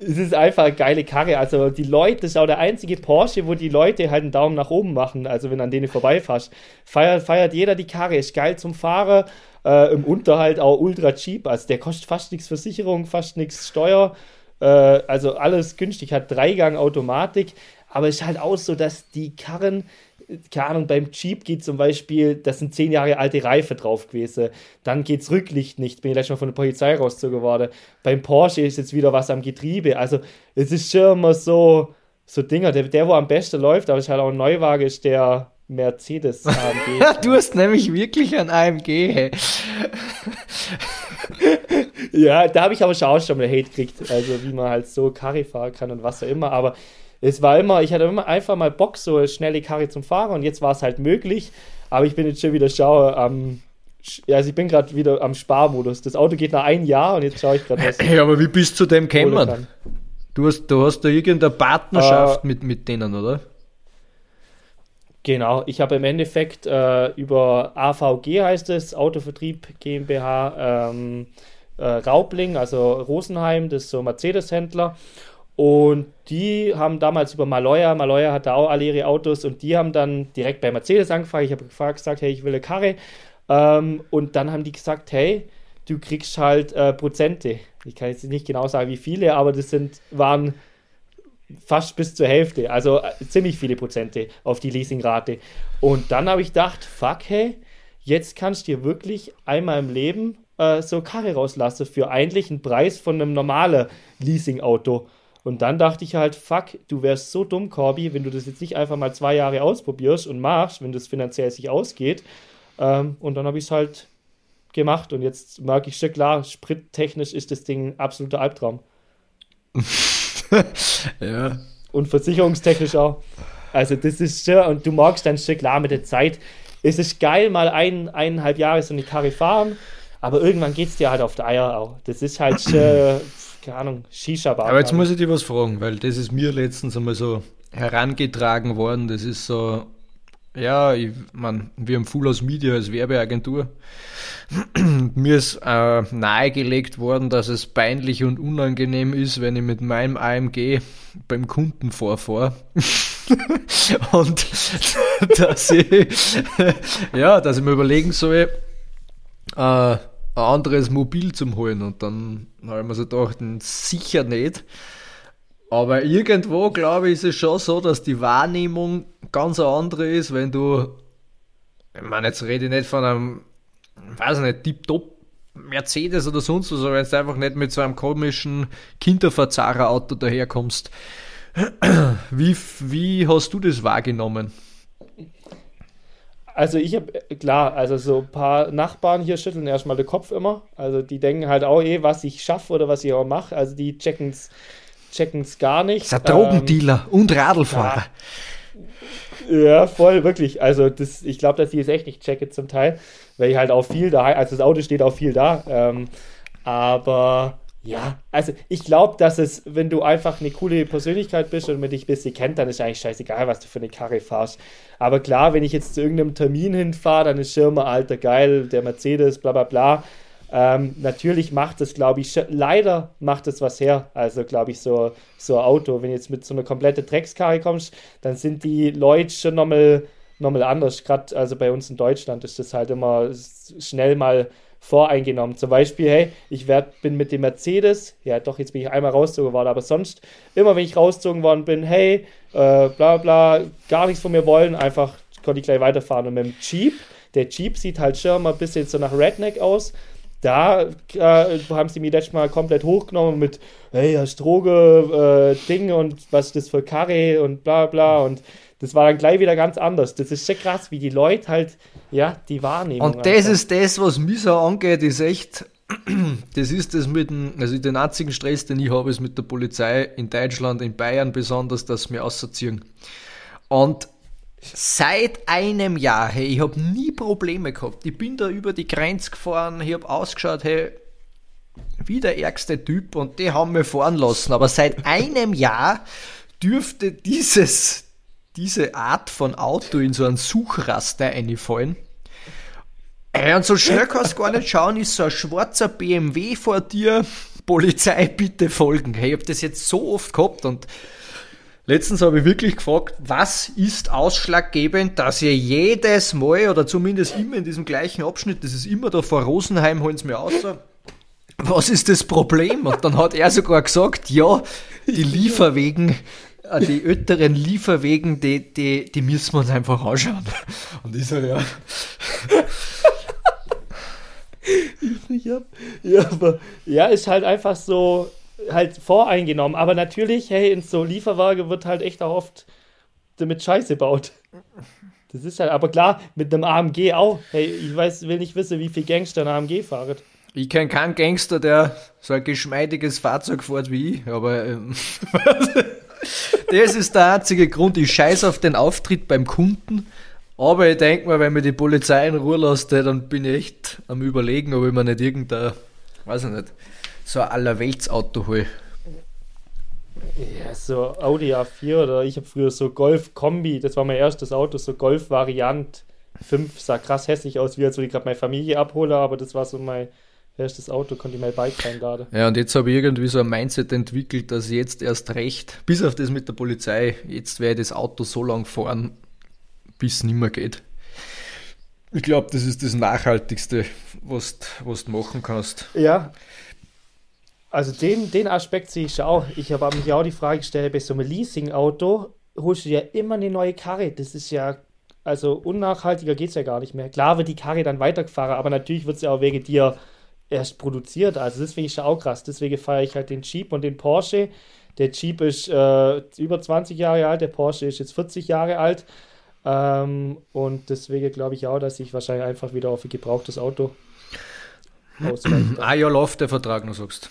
es ist einfach eine geile Karre. Also die Leute, das ist auch der einzige Porsche, wo die Leute halt einen Daumen nach oben machen. Also wenn an denen vorbeifährst. Feiert, feiert jeder die Karre, ist geil zum Fahrer. Äh, Im Unterhalt auch ultra cheap. Also der kostet fast nichts Versicherung, fast nichts Steuer. Äh, also alles günstig, hat Dreigang Automatik. Aber es ist halt auch so, dass die Karren keine Ahnung, beim Jeep geht zum Beispiel, das sind zehn Jahre alte Reife drauf gewesen. Dann geht's Rücklicht nicht, bin ich letztes Mal von der Polizei rausgezogen worden. Beim Porsche ist jetzt wieder was am Getriebe. Also es ist schon immer so, so Dinger. Der, der, wo am besten läuft, aber es ist halt auch ein Neuwagen, ist der Mercedes AMG. du hast nämlich wirklich ein AMG, hey. ja, da habe ich aber schon schon mal Hate gekriegt. Also wie man halt so Karre fahren kann und was auch immer. Aber es war immer, ich hatte immer einfach mal Bock, so schnelle Karre zum Fahren und jetzt war es halt möglich. Aber ich bin jetzt schon wieder schaue am. Ja, also ich bin gerade wieder am Sparmodus. Das Auto geht nach einem Jahr und jetzt schaue ich gerade was. Ja, aber wie bist du zu dem gekommen? Du hast, du hast da irgendeine Partnerschaft äh, mit, mit denen, oder? Genau, ich habe im Endeffekt äh, über AVG heißt es, Autovertrieb GmbH, ähm, äh, Raubling, also Rosenheim, das ist so Mercedes-Händler. Und die haben damals über Maloya, Maloya hatte auch alle ihre Autos und die haben dann direkt bei Mercedes angefragt. Ich habe gefragt, gesagt, hey, ich will eine Karre. Ähm, und dann haben die gesagt, hey, du kriegst halt äh, Prozente. Ich kann jetzt nicht genau sagen, wie viele, aber das sind, waren fast bis zur Hälfte, also äh, ziemlich viele Prozente auf die Leasingrate. Und dann habe ich gedacht, fuck, hey, jetzt kannst du dir wirklich einmal im Leben äh, so Karre rauslassen für eigentlich einen Preis von einem normalen Leasing-Auto. Und dann dachte ich halt, fuck, du wärst so dumm, Corby, wenn du das jetzt nicht einfach mal zwei Jahre ausprobierst und machst, wenn das finanziell sich ausgeht. Ähm, und dann habe ich es halt gemacht und jetzt merke ich schon klar, sprittechnisch ist das Ding ein absoluter Albtraum. ja. Und versicherungstechnisch auch. Also das ist schon, und du magst dann schon klar mit der Zeit. Es ist geil, mal ein, eineinhalb Jahre so eine Karre fahren, aber irgendwann geht es dir halt auf die Eier auch. Das ist halt schon keine Ahnung, Shisha-Bar. Aber jetzt muss ich dir was fragen, weil das ist mir letztens einmal so herangetragen worden. Das ist so, ja, ich mein, wir haben Full House Media als Werbeagentur. mir ist äh, nahegelegt worden, dass es peinlich und unangenehm ist, wenn ich mit meinem AMG beim Kunden vorfahre. und dass ich, ja, dass ich mir überlegen soll, äh, ein anderes Mobil zum holen. Und dann habe ich mir so gedacht, sicher nicht. Aber irgendwo, glaube ich, ist es schon so, dass die Wahrnehmung ganz eine andere ist, wenn du, ich meine, jetzt rede ich nicht von einem, weiß nicht, Tip-Top Mercedes oder sonst was, aber wenn du einfach nicht mit so einem komischen Kinderverzahrer-Auto daherkommst. Wie, wie hast du das wahrgenommen? Also ich habe, klar, also so ein paar Nachbarn hier schütteln erstmal den Kopf immer. Also die denken halt auch eh, was ich schaffe oder was ich auch mache. Also die checken es gar nicht. Das ist ein Drogendealer ähm, und Radlfahrer. Ja, voll, wirklich. Also das, ich glaube, dass die es echt nicht checke zum Teil, weil ich halt auch viel da, also das Auto steht auch viel da. Ähm, aber ja, also ich glaube, dass es, wenn du einfach eine coole Persönlichkeit bist und man dich ein bisschen kennt, dann ist eigentlich scheißegal, was du für eine Karre fährst. Aber klar, wenn ich jetzt zu irgendeinem Termin hinfahre, dann ist Schirmer, alter, geil, der Mercedes, bla bla bla. Ähm, natürlich macht es, glaube ich, leider macht es was her. Also, glaube ich, so, so ein Auto, wenn du jetzt mit so einer kompletten Dreckskarre kommst, dann sind die Leute schon nochmal noch mal anders. Gerade also bei uns in Deutschland ist das halt immer schnell mal voreingenommen. Zum Beispiel, hey, ich werd, bin mit dem Mercedes, ja doch, jetzt bin ich einmal rausgezogen worden, aber sonst, immer wenn ich rausgezogen worden bin, hey, äh, bla bla, gar nichts von mir wollen, einfach konnte ich gleich weiterfahren. Und mit dem Jeep, der Jeep sieht halt schon mal ein bisschen so nach Redneck aus. Da äh, haben sie mich letztes Mal komplett hochgenommen mit, hey, hast Droge, äh, Ding und was ist das für Karre und bla bla und das war dann gleich wieder ganz anders. Das ist schon krass, wie die Leute halt, ja, die Wahrnehmung. Und das einfach. ist das, was mich so angeht, ist echt, das ist das mit dem, also den einzigen Stress, den ich habe, ist mit der Polizei in Deutschland, in Bayern besonders, dass sie mir ausziehen. Und seit einem Jahr, hey, ich habe nie Probleme gehabt. Ich bin da über die Grenze gefahren, ich habe ausgeschaut, hey, wie der ärgste Typ und die haben mir fahren lassen. Aber seit einem Jahr dürfte dieses, diese Art von Auto in so ein Suchraster einfallen. Und so schnell kannst du gar nicht schauen, ist so ein schwarzer BMW vor dir. Polizei, bitte folgen. Hey, ich habe das jetzt so oft gehabt und letztens habe ich wirklich gefragt, was ist ausschlaggebend, dass ihr jedes Mal oder zumindest immer in diesem gleichen Abschnitt, das ist immer da vor Rosenheim, holen sie mir aus, was ist das Problem? Und dann hat er sogar gesagt, ja, die Lieferwegen die älteren Lieferwegen, die, die, die müssen wir uns einfach anschauen. Und ich so, ja. ja, aber ja, ist halt einfach so halt voreingenommen. Aber natürlich, hey, in so Lieferwagen wird halt echt auch oft damit Scheiße baut. Das ist halt, aber klar, mit einem AMG auch. Hey, ich weiß, will nicht wissen, wie viel Gangster ein AMG fahren. Ich kenne keinen Gangster, der so ein geschmeidiges Fahrzeug fährt wie ich, aber ähm, das ist der einzige Grund. Ich scheiße auf den Auftritt beim Kunden. Aber ich denke mal, wenn mir die Polizei in Ruhe lässt, dann bin ich echt am Überlegen, ob ich mir nicht irgendein, weiß ich nicht, so ein Allerweltsauto hole. Ja, so Audi A4 oder ich habe früher so Golf Kombi, das war mein erstes Auto, so Golf Variant 5, sah krass hässlich aus, wie als würde ich gerade meine Familie abhole, aber das war so mein erstes Auto, konnte ich mein Bike reinladen. Ja, und jetzt habe ich irgendwie so ein Mindset entwickelt, dass ich jetzt erst recht, bis auf das mit der Polizei, jetzt werde ich das Auto so lang fahren, bis es nicht mehr geht. Ich glaube, das ist das Nachhaltigste, was, was du machen kannst. Ja. Also den, den Aspekt sehe ich schon auch. Ich habe mich auch die Frage gestellt, bei so einem Leasing-Auto holst du ja immer eine neue Karre. Das ist ja, also unnachhaltiger geht es ja gar nicht mehr. Klar wird die Karre dann weitergefahren, aber natürlich wird es ja auch wegen dir erst produziert. Also das finde ich schon auch krass. Deswegen feiere ich halt den Jeep und den Porsche. Der Jeep ist äh, über 20 Jahre alt, der Porsche ist jetzt 40 Jahre alt. Ähm, und deswegen glaube ich auch, dass ich wahrscheinlich einfach wieder auf ein gebrauchtes Auto ausweiche. Ah ja, läuft der Vertrag noch, sagst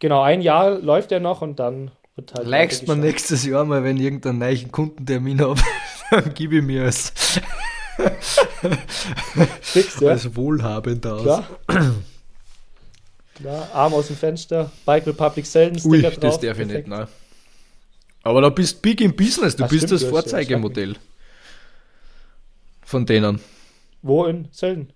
Genau, ein Jahr läuft er noch und dann wird halt. Leihst man nächstes Jahr mal, wenn ich irgendeinen neuen Kundentermin habe, dann gebe ich mir es. Fix, ja. Als wohlhabender aus. Klar. Klar, Arm aus dem Fenster, Bike Republic selten Sticker Ui, drauf. das darf ich nicht, nein. Aber du bist big im Business, du Ach, bist stimmt, das Vorzeigemodell. Von denen. Wo in Sölden?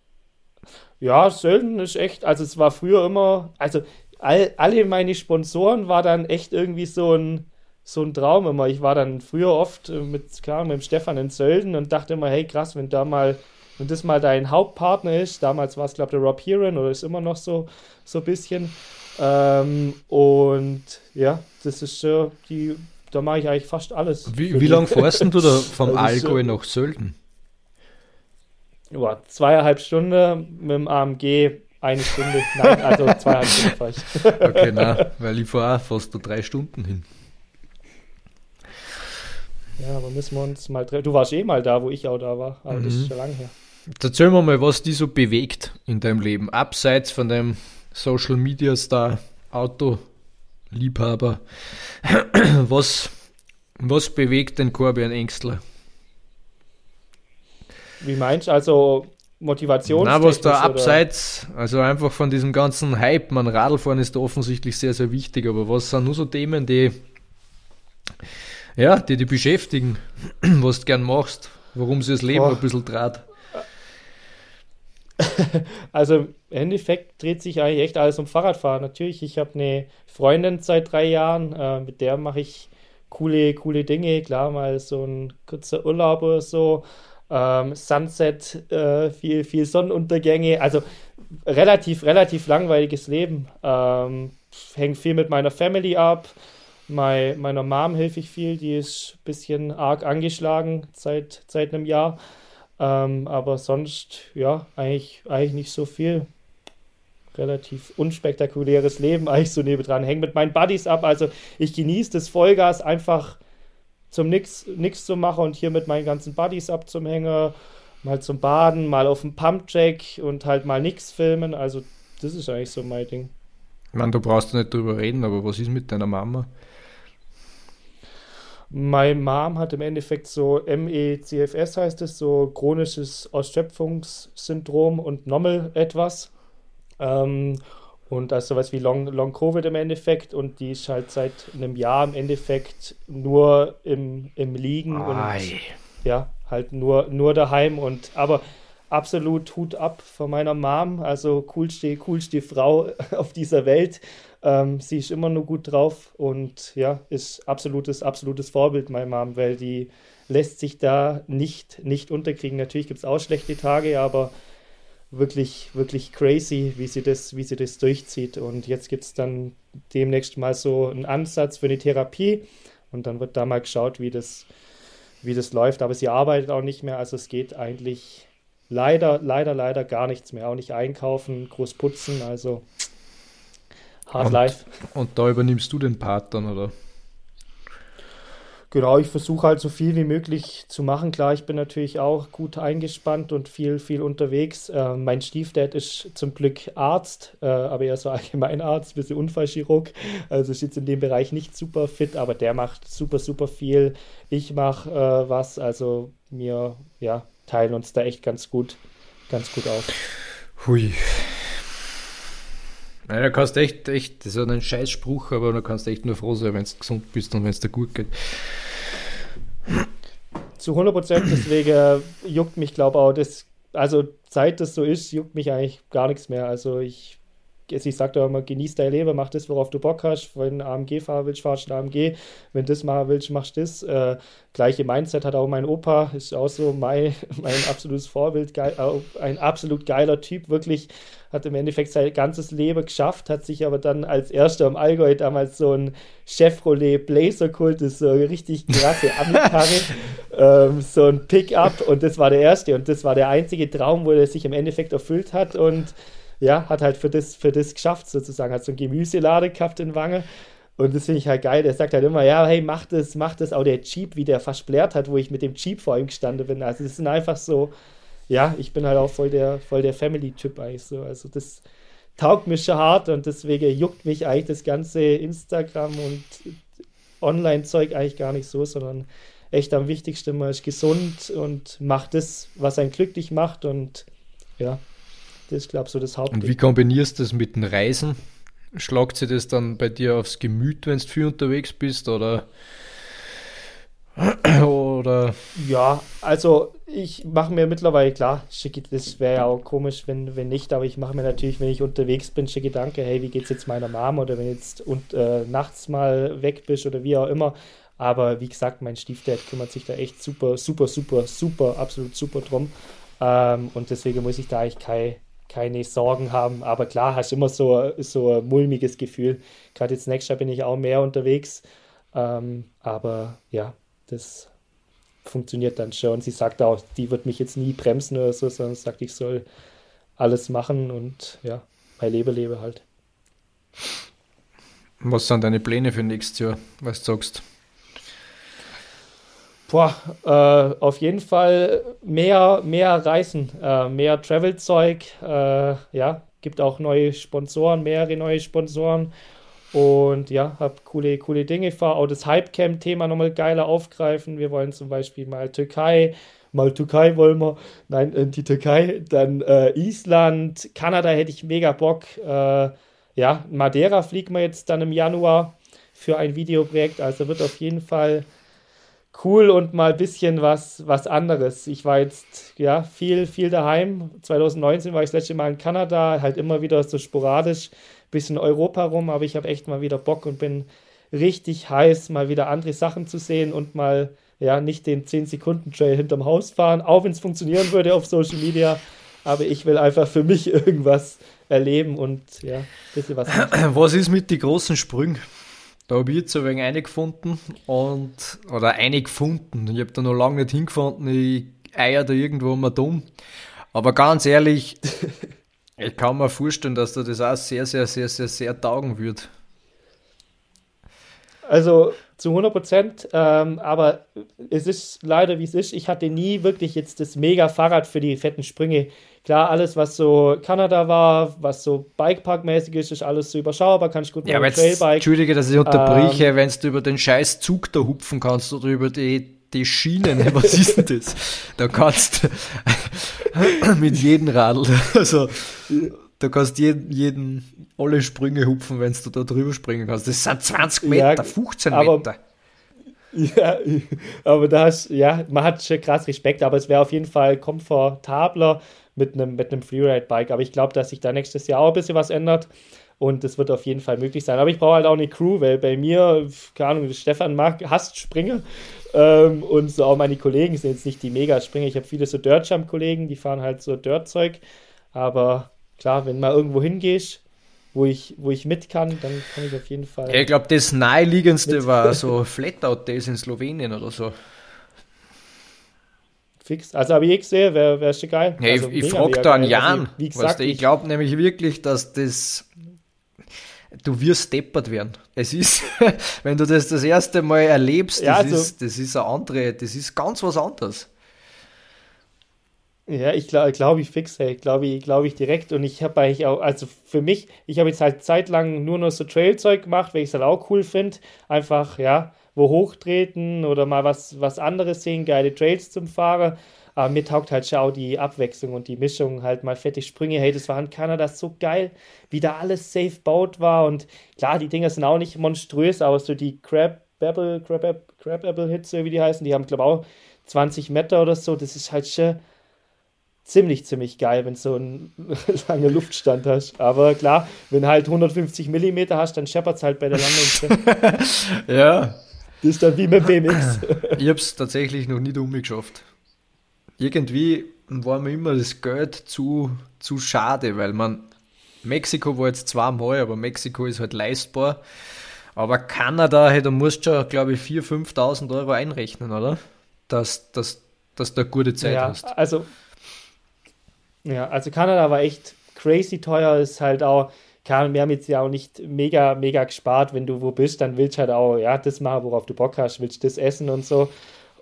Ja, Sölden ist echt, also es war früher immer, also all, alle meine Sponsoren war dann echt irgendwie so ein, so ein Traum immer. Ich war dann früher oft äh, mit, klar, mit dem Stefan in Sölden und dachte immer, hey krass, wenn da mal, wenn das mal dein Hauptpartner ist, damals war es, glaube ich, der Rob Heron oder ist immer noch so, so ein bisschen. Ähm, und ja, das ist so, die, da mache ich eigentlich fast alles. Wie, wie lange fährst du da vom Allgäu nach Sölden? Ja, zweieinhalb Stunden mit dem AMG eine Stunde. Nein, also zweieinhalb Stunden ich. okay, nein, weil ich fahre fast drei Stunden hin. Ja, aber müssen wir uns mal treffen. Du warst eh mal da, wo ich auch da war, aber mhm. das ist schon lange her. Erzähl mir mal, was die so bewegt in deinem Leben, abseits von dem Social Media Star, Autoliebhaber. Was, Was bewegt den Corbian Engstler? Wie meinst du? Also Motivation? Na, was da abseits, also einfach von diesem ganzen Hype, man Radlfahren ist da offensichtlich sehr, sehr wichtig, aber was sind nur so Themen, die ja, die dich beschäftigen, was du gern machst, warum sie das Leben oh. ein bisschen draht? Also im Endeffekt dreht sich eigentlich echt alles um Fahrradfahren. Natürlich, ich habe eine Freundin seit drei Jahren, äh, mit der mache ich coole, coole Dinge. Klar, mal so ein kurzer Urlaub oder so. Ähm, Sunset, äh, viel, viel Sonnenuntergänge. Also relativ, relativ langweiliges Leben. Ähm, hängt viel mit meiner Family ab. Mein, meiner Mom helfe ich viel, die ist ein bisschen arg angeschlagen seit, seit einem Jahr. Ähm, aber sonst, ja, eigentlich, eigentlich nicht so viel. Relativ unspektakuläres Leben, eigentlich so nebendran. Hängt mit meinen Buddies ab. Also ich genieße das Vollgas einfach zum nix, nix zu machen und hier mit meinen ganzen Buddies abzuhängen. Mal zum Baden, mal auf dem Pumpjack und halt mal nichts filmen. Also das ist eigentlich so mein Ding. Ich meine, du brauchst nicht drüber reden, aber was ist mit deiner Mama? Meine Mom hat im Endeffekt so MECFS heißt es, so chronisches Ausschöpfungssyndrom und Nommel etwas. Ähm, und ist sowas wie Long, Long Covid im Endeffekt und die ist halt seit einem Jahr im Endeffekt nur im, im Liegen Ei. und ja, halt nur, nur daheim und aber absolut Hut ab von meiner Mom, also coolste, coolste Frau auf dieser Welt ähm, sie ist immer nur gut drauf und ja, ist absolutes, absolutes Vorbild, meine Mom, weil die lässt sich da nicht, nicht unterkriegen. Natürlich gibt es auch schlechte Tage, aber wirklich, wirklich crazy, wie sie das, wie sie das durchzieht. Und jetzt gibt es dann demnächst mal so einen Ansatz für eine Therapie und dann wird da mal geschaut, wie das, wie das läuft. Aber sie arbeitet auch nicht mehr, also es geht eigentlich leider, leider, leider gar nichts mehr. Auch nicht einkaufen, groß putzen, also Hard und, Life. Und da übernimmst du den Part dann, oder? Genau, ich versuche halt so viel wie möglich zu machen. Klar, ich bin natürlich auch gut eingespannt und viel, viel unterwegs. Äh, mein Stiefdad ist zum Glück Arzt, äh, aber er ist so Allgemeinarzt, ein bisschen Unfallchirurg. Also ist jetzt in dem Bereich nicht super fit, aber der macht super, super viel. Ich mache äh, was, also wir ja, teilen uns da echt ganz gut, ganz gut auf. Hui, ja, da kannst echt, echt, das ist ein scheiß Spruch, aber du kannst echt nur froh sein, wenn du gesund bist und wenn es dir gut geht. Zu 100 Prozent, deswegen äh, juckt mich, glaube ich, auch das, also seit das so ist, juckt mich eigentlich gar nichts mehr. Also ich ich sage da immer, genieß dein Leben, mach das, worauf du Bock hast. Wenn du AMG fahren willst, fahrst du AMG. Wenn du das machen willst, machst du das. Äh, gleiche Mindset hat auch mein Opa, ist auch so mein, mein absolutes Vorbild, geil, ein absolut geiler Typ, wirklich. Hat im Endeffekt sein ganzes Leben geschafft, hat sich aber dann als erster im Allgäu damals so ein Chevrolet Blazer Kult, ist so eine richtig krasse Amikarre, ähm, so ein Pickup. Und das war der erste. Und das war der einzige Traum, wo er sich im Endeffekt erfüllt hat. Und ja, hat halt für das, für das geschafft sozusagen, hat so ein Gemüselade gehabt in Wange. Und das finde ich halt geil. Der sagt halt immer, ja, hey, mach das, mach das. Auch der Jeep, wie der versplärt hat, wo ich mit dem Jeep vor ihm gestanden bin. Also das sind einfach so, ja, ich bin halt auch voll der, voll der Family-Typ eigentlich so. Also das taugt mir schon hart und deswegen juckt mich eigentlich das ganze Instagram und Online-Zeug eigentlich gar nicht so, sondern echt am wichtigsten, man ist gesund und macht das, was einen glücklich macht und ja, das ist, glaube ich, so das Hauptding. Und wie kombinierst du das mit den Reisen? Schlagt sich das dann bei dir aufs Gemüt, wenn du viel unterwegs bist? Oder, oder? Ja, also ich mache mir mittlerweile klar, schicke, das wäre ja auch komisch, wenn, wenn nicht, aber ich mache mir natürlich, wenn ich unterwegs bin, schicke Gedanke, hey, wie geht's jetzt meiner Mom oder wenn jetzt und, äh, nachts mal weg bist oder wie auch immer. Aber wie gesagt, mein Stiefdad kümmert sich da echt super, super, super, super, absolut super drum. Ähm, und deswegen muss ich da eigentlich kein, keine Sorgen haben. Aber klar, hast immer so, so ein mulmiges Gefühl. Gerade jetzt nächstes Jahr bin ich auch mehr unterwegs. Ähm, aber ja, das funktioniert dann schon. Sie sagt auch, die wird mich jetzt nie bremsen oder so, sondern sagt, ich soll alles machen und ja, mein Leben lebe halt. Was sind deine Pläne für nächstes Jahr, was du sagst? Boah, äh, auf jeden Fall mehr, mehr Reisen, äh, mehr Travel-Zeug. Äh, ja, gibt auch neue Sponsoren, mehrere neue Sponsoren. Und ja, habe coole, coole Dinge vor. Auch das Hypecam-Thema nochmal geiler aufgreifen. Wir wollen zum Beispiel mal Türkei, mal Türkei wollen wir, nein, äh, die Türkei, dann äh, Island, Kanada hätte ich mega Bock. Äh, ja, Madeira fliegen wir jetzt dann im Januar für ein Videoprojekt. Also wird auf jeden Fall cool und mal ein bisschen was, was anderes. Ich war jetzt ja viel, viel daheim. 2019 war ich das letzte Mal in Kanada, halt immer wieder so sporadisch, bisschen Europa rum, aber ich habe echt mal wieder Bock und bin richtig heiß, mal wieder andere Sachen zu sehen und mal ja nicht den 10-Sekunden-Trail hinterm Haus fahren, auch wenn es funktionieren würde auf Social Media. Aber ich will einfach für mich irgendwas erleben und ja, ein bisschen was. Machen. Was ist mit den großen Sprüngen? Da habe ich jetzt ein wenig eine gefunden und, oder eine gefunden. Ich habe da noch lange nicht hingefunden. Ich eier da irgendwo mal dumm. Aber ganz ehrlich, ich kann mir vorstellen, dass da das auch sehr, sehr, sehr, sehr, sehr taugen wird. Also zu 100 Prozent, ähm, aber es ist leider wie es ist. Ich hatte nie wirklich jetzt das mega Fahrrad für die fetten Sprünge Klar, alles, was so Kanada war, was so Bikepark-mäßig ist, ist alles so überschaubar, kann ich gut ja, mit Trailbike. Entschuldige, dass ich unterbreche, ähm, wenn du über den scheiß Zug da hupfen kannst oder über die, die Schienen, was ist denn das? Da kannst du mit jedem Radl, also da kannst du jeden, jeden alle Sprünge hupfen, wenn du da drüber springen kannst. Das sind 20 Meter, ja, 15 aber, Meter. Ja, aber da hast, ja, man hat schon krass Respekt, aber es wäre auf jeden Fall komfortabler mit einem, mit einem Freeride-Bike. Aber ich glaube, dass sich da nächstes Jahr auch ein bisschen was ändert. Und das wird auf jeden Fall möglich sein. Aber ich brauche halt auch eine Crew, weil bei mir, keine Ahnung, Stefan mag, hasst Springer. Ähm, und so auch meine Kollegen sind jetzt nicht die Mega-Springer. Ich habe viele so Dirt-Jump-Kollegen, die fahren halt so Dirt-Zeug. Aber klar, wenn mal irgendwo hingehst, wo ich, wo ich mit kann, dann kann ich auf jeden Fall. Ja, ich glaube, das naheliegendste war so Flatout Days in Slowenien oder so fix. Also habe ich eh gesehen, wäre wär schon geil. Ja, also, ich, ich frage da einen Jan, also, wie gesagt, ich, ich glaube nämlich wirklich, dass das du wirst deppert werden. Es ist, wenn du das das erste Mal erlebst, das, ja, also, ist, das ist eine andere, das ist ganz was anderes. Ja, ich glaube, glaub ich fix, hey, glaube ich, glaube ich direkt. Und ich habe eigentlich auch, also für mich, ich habe jetzt halt zeitlang nur noch so Trailzeug gemacht, weil ich es halt auch cool finde. Einfach, ja, wo hochtreten oder mal was, was anderes sehen, geile Trails zum Fahren. Aber mir taugt halt schon auch die Abwechslung und die Mischung, halt mal fette Sprünge. Hey, das war in Kanada so geil, wie da alles safe baut war. Und klar, die Dinger sind auch nicht monströs, aber so die Crab Babble, Crab, Crab Apple Hits, wie die heißen, die haben, glaube ich, auch 20 Meter oder so. Das ist halt schon ziemlich, ziemlich geil, wenn du so einen langen Luftstand hast. Aber klar, wenn halt 150 Millimeter hast, dann scheppert es halt bei der Landung. ja, das ist dann wie mit BMX. ich habe es tatsächlich noch nicht umgeschafft. Irgendwie war mir immer das Geld zu, zu schade, weil man Mexiko war jetzt zweimal, aber Mexiko ist halt leistbar. Aber Kanada, hey, da musst du schon, glaube ich, 4.000, 5.000 Euro einrechnen, oder? Dass, dass, dass du eine gute Zeit ja, hast. Also, ja, also Kanada war echt crazy teuer, ist halt auch kann, wir haben jetzt ja auch nicht mega, mega gespart. Wenn du wo bist, dann willst du halt auch, ja, das machen, worauf du Bock hast, willst das essen und so.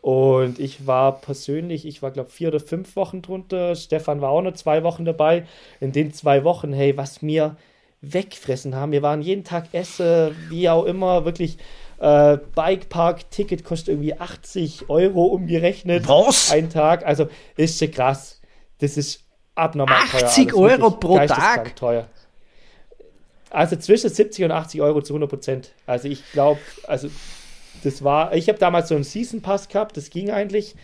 Und ich war persönlich, ich war glaube vier oder fünf Wochen drunter. Stefan war auch noch zwei Wochen dabei. In den zwei Wochen, hey, was mir wegfressen haben. Wir waren jeden Tag essen, wie auch immer, wirklich. Äh, Bikepark-Ticket kostet irgendwie 80 Euro umgerechnet. Was? Ein Tag. Also ist schon krass. Das ist abnormal 80 teuer. 80 Euro pro Tag? Teuer. Also zwischen 70 und 80 Euro zu 100 Prozent. Also ich glaube, also das war, ich habe damals so einen Season Pass gehabt, das ging eigentlich.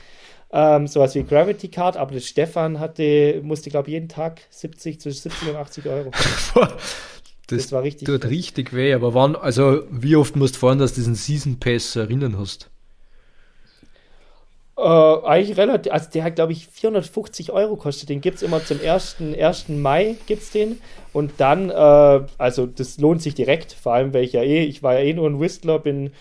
Ähm, sowas wie Gravity Card, aber das Stefan hatte, musste, glaube ich, jeden Tag 70, zwischen 70 und 80 Euro. das, das, war richtig. Tut richtig weh, aber wann, also wie oft musst du fahren, dass du diesen Season Pass erinnern hast? Äh, eigentlich relativ, also der hat glaube ich 450 Euro kostet. Den gibt es immer zum 1. 1. Mai gibt's den. Und dann, äh, also das lohnt sich direkt, vor allem weil ich ja eh, ich war ja eh nur ein Whistler, bin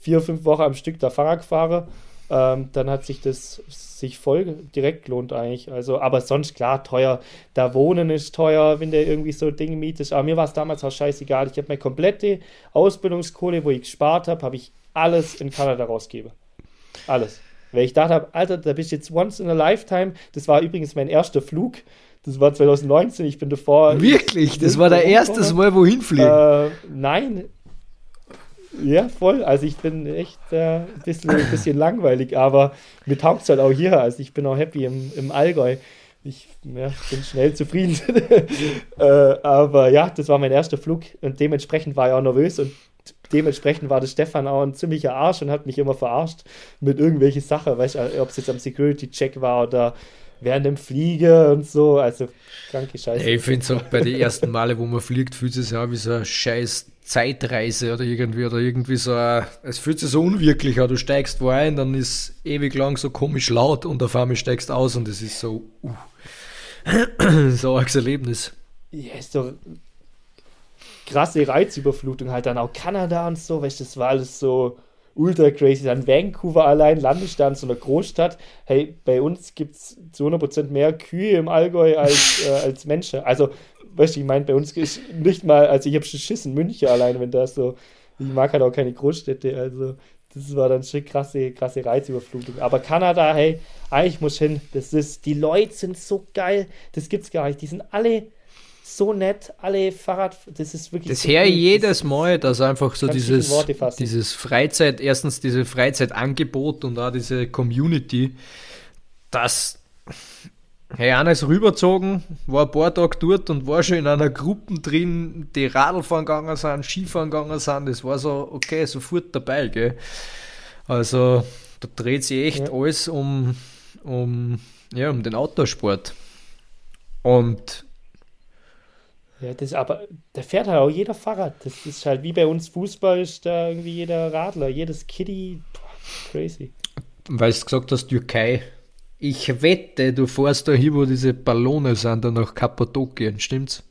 vier, fünf Wochen am Stück da Fahrrad gefahren. Ähm, dann hat sich das sich voll direkt lohnt eigentlich. Also, aber sonst klar, teuer. Da wohnen ist teuer, wenn der irgendwie so Dinge mietet. Aber mir war es damals auch scheißegal. Ich habe meine komplette Ausbildungskohle, wo ich gespart habe, habe ich alles in Kanada rausgegeben. Alles. Weil ich dachte, Alter, da bist du jetzt once in a lifetime. Das war übrigens mein erster Flug. Das war 2019. Ich bin davor. Wirklich? Das war der erste Mal, wohin fliegen? Äh, nein. Ja, voll. Also ich bin echt äh, ein, bisschen, ein bisschen langweilig, aber mir taugt es halt auch hier. Also ich bin auch happy im, im Allgäu. Ich ja, bin schnell zufrieden. äh, aber ja, das war mein erster Flug und dementsprechend war ich auch nervös und dementsprechend war der Stefan auch ein ziemlicher Arsch und hat mich immer verarscht mit irgendwelchen Sachen, weißt du, ob es jetzt am Security-Check war oder während dem Fliege und so. Also, kranke Scheiße. Ich finde es auch bei den ersten Male, wo man fliegt, fühlt es sich auch wie so eine scheiß Zeitreise oder irgendwie oder irgendwie so ein, es fühlt sich so unwirklich an. Du steigst wo ein, dann ist ewig lang so komisch laut und auf einmal steigst aus und es ist so, uh, so ein Erlebnis. Ja, ist doch krasse Reizüberflutung halt dann auch Kanada und so, weißt du, das war alles so ultra crazy. Dann Vancouver allein, Landesstand, so eine Großstadt. Hey, bei uns gibt es zu 100% mehr Kühe im Allgäu als, äh, als Menschen. Also, weißt du, ich meine, bei uns ist nicht mal, also ich habe schon Schissen München allein, wenn das so, ich mag halt auch keine Großstädte, also das war dann schon krasse, krasse Reizüberflutung. Aber Kanada, hey, eigentlich muss hin. Das ist, die Leute sind so geil, das gibt's gar nicht. Die sind alle so nett, alle Fahrrad, das ist wirklich. Das so her cool. jedes Das- Mal, dass einfach so dieses, dieses Freizeit, erstens diese Freizeitangebot und auch diese Community, das Hey, einer ist rübergezogen, war ein paar Tage dort und war schon in einer Gruppe drin, die Radlfahren gegangen sind, Skifahren gegangen sind. Das war so, okay, sofort dabei, gell. Also, da dreht sich echt Ja. alles um, um, ja, um den Outdoorsport. Und Ja, das aber, da fährt halt auch jeder Fahrrad. Das ist halt wie bei uns Fußball, ist da irgendwie jeder Radler, jedes Kitty. Boah, crazy. weil du gesagt hast, Türkei, ich wette, du fährst da hin, wo diese Ballone sind, da nach Kappadokien, stimmt's?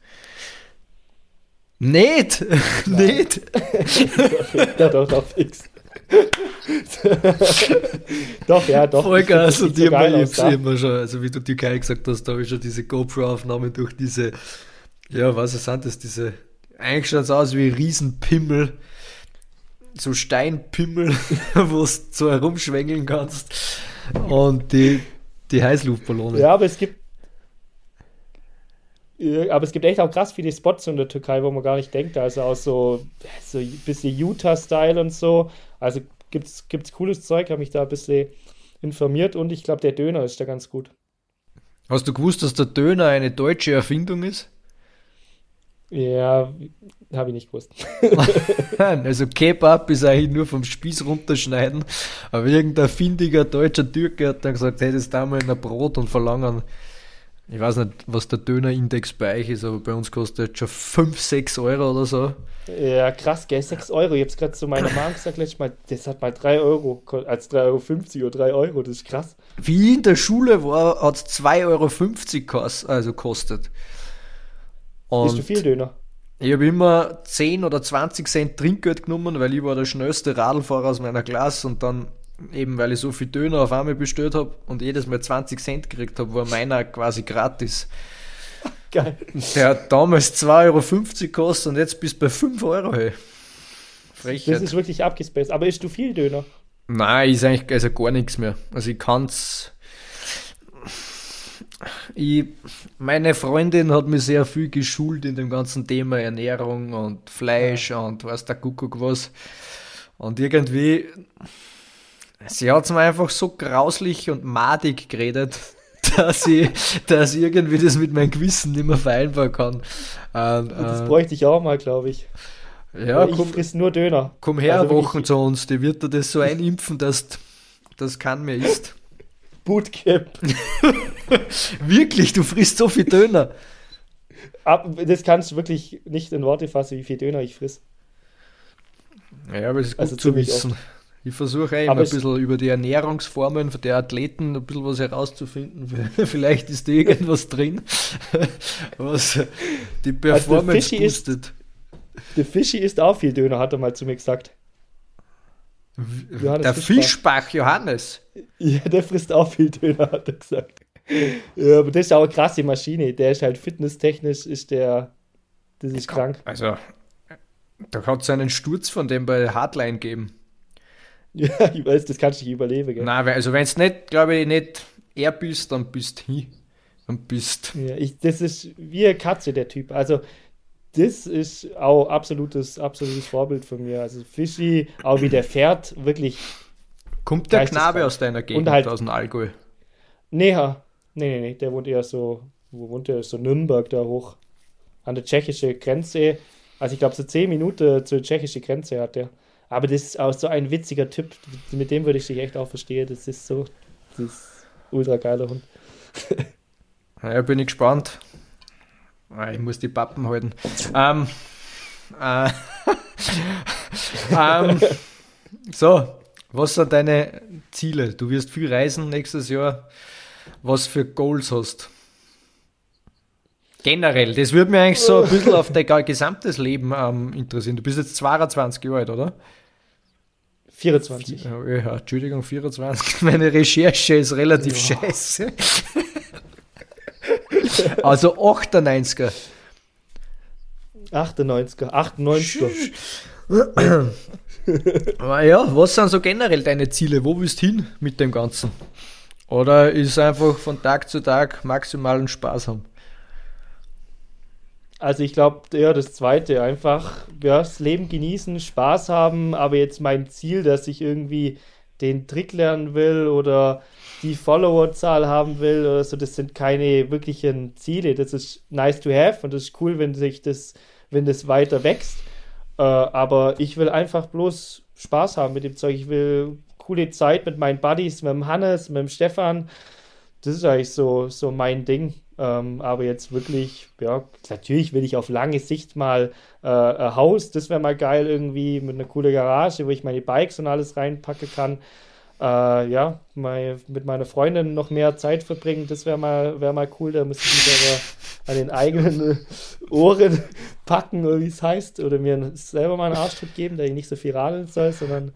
Nicht! Nicht! ja, doch, doch, fix. doch, ja, doch. Vollgas und haben aus, ich da. immer schon, also wie du Türkei gesagt hast, da habe ich schon diese GoPro-Aufnahme durch diese, ja, was sind das, diese, eigentlich schaut es aus wie Riesenpimmel, so Steinpimmel, wo du so herumschwängeln kannst und die, die Heißluftballone. Ja, aber es gibt. Aber es gibt echt auch krass viele Spots in der Türkei, wo man gar nicht denkt. Also auch so, so ein bisschen Utah-Style und so. Also gibt's, gibt's cooles Zeug, habe mich da ein bisschen informiert und ich glaube, der Döner ist da ganz gut. Hast du gewusst, dass der Döner eine deutsche Erfindung ist? Ja, habe ich nicht gewusst. Also Kebab ist eigentlich nur vom Spieß runterschneiden, aber irgendein findiger deutscher Türke hat dann gesagt, hey, das da mal in ein Brot und verlangen, ich weiß nicht, was der Dönerindex bei euch ist, aber bei uns kostet jetzt schon 5, 6 Euro oder so. Ja, krass, gell, 6 Euro. Ich habe es gerade zu meiner Mom gesagt, letztes Mal, das hat mal 3 Euro, als 3,50 Euro oder 3 Euro, das ist krass. Wie in der Schule war, hat es 2,50 Euro kos also kostet. Bist du Und viel Döner? ich habe immer 10 oder 20 Cent Trinkgeld genommen, weil ich war der schnellste Radlfahrer aus meiner Klasse und dann eben, weil ich so viel Döner auf einmal bestellt habe und jedes Mal 20 Cent gekriegt habe, war meiner quasi gratis. Geil. Der hat damals 2,50 Euro gekostet und jetzt bist du bei 5 Euro. Hey. Das Frechheit. ist wirklich abgespaced. Aber isst du viel Döner? Nein, ist eigentlich also gar nichts mehr. Also ich kann's. Ich, meine Freundin hat mich sehr viel geschult in dem ganzen Thema Ernährung und Fleisch und was der Kuckuck was. Und irgendwie, sie hat es mir einfach so grauslich und madig geredet, dass ich, dass ich irgendwie das mit meinem Gewissen nicht mehr vereinbaren kann. Und, Das äh, bräuchte ich auch mal, glaube ich. ja, ich komm, friss nur Döner. komm her, Also Wochen zu uns, die wird dir das so einimpfen, dass das kein mehr ist. Bootcamp. Wirklich, du frisst so viel Döner. Ab, das kannst du wirklich nicht in Worte fassen, wie viel Döner ich friss. Ja, aber es ist gut Also zu wissen. Ich versuche immer Aber ein bisschen über die Ernährungsformen der Athleten ein bisschen was herauszufinden. Vielleicht ist da irgendwas drin, was die Performance Fischi ist- boostet. Der Fischi isst auch viel Döner, hat er mal zu mir gesagt. Johannes Der Fischbach. Johannes. Ja, der frisst auch viel Döner, hat er gesagt. Ja, aber das ist auch eine krasse Maschine. Der ist halt fitnesstechnisch, ist der, das ist krank. Also, da hat es einen Sturz von dem bei Hardline geben. Ja, ich weiß, das kannst du nicht überleben, gell? Nein, also wenn es nicht, glaube ich, nicht er bist, dann bist du hin. Dann bist Ja, ich, das ist wie eine Katze, der Typ. Also, das ist auch absolutes, absolutes Vorbild von mir. Also Fischi, auch wie der fährt, wirklich. Kommt der Knabe aus deiner Gegend, halt, aus dem Allgäu? Näher. Nee, nee, nee, der wohnt eher so, wo wohnt der? So Nürnberg da hoch. An der tschechischen Grenze. Also ich glaube, so zehn Minuten zur tschechischen Grenze hat der. Aber das ist auch so ein witziger Typ. Mit dem würde ich dich echt auch verstehen. Das ist so, das ist ultra geiler Hund. ja, bin ich gespannt. Ah, ich muss die Pappen halten. Ähm, äh, ähm, so, was sind deine Ziele? Du wirst viel reisen nächstes Jahr. Was für Goals hast Generell, das würde mich eigentlich so ein bisschen auf dein gesamtes Leben ähm, interessieren. Du bist jetzt 22 Jahre alt, oder? 24. Ja, Entschuldigung, 24. Meine Recherche ist relativ ja. scheiße. also 98er. 98er, 98er. ja, was sind so generell deine Ziele? Wo willst du hin mit dem Ganzen? Oder ist einfach von Tag zu Tag maximalen Spaß haben? Also ich glaube, ja, das zweite, einfach ja, das Leben genießen, Spaß haben, aber jetzt mein Ziel, dass ich irgendwie den Trick lernen will oder die Followerzahl haben will oder so, das sind keine wirklichen Ziele. Das ist nice to have und das ist cool, wenn sich das, wenn das weiter wächst. Äh, aber ich will einfach bloß Spaß haben mit dem Zeug. Ich will coole Zeit mit meinen Buddies, mit dem Hannes, mit dem Stefan. Das ist eigentlich so, so mein Ding. Ähm, aber jetzt wirklich, ja, natürlich will ich auf lange Sicht mal äh, ein Haus, das wäre mal geil irgendwie mit einer coole Garage, wo ich meine Bikes und alles reinpacken kann. Äh, ja, mein, mit meiner Freundin noch mehr Zeit verbringen, das wäre mal, wär mal cool. Da müsste ich mich aber an den eigenen Ohren packen, oder wie es heißt, oder mir selber mal einen Arschtritt geben, der ich nicht so viel radeln soll, sondern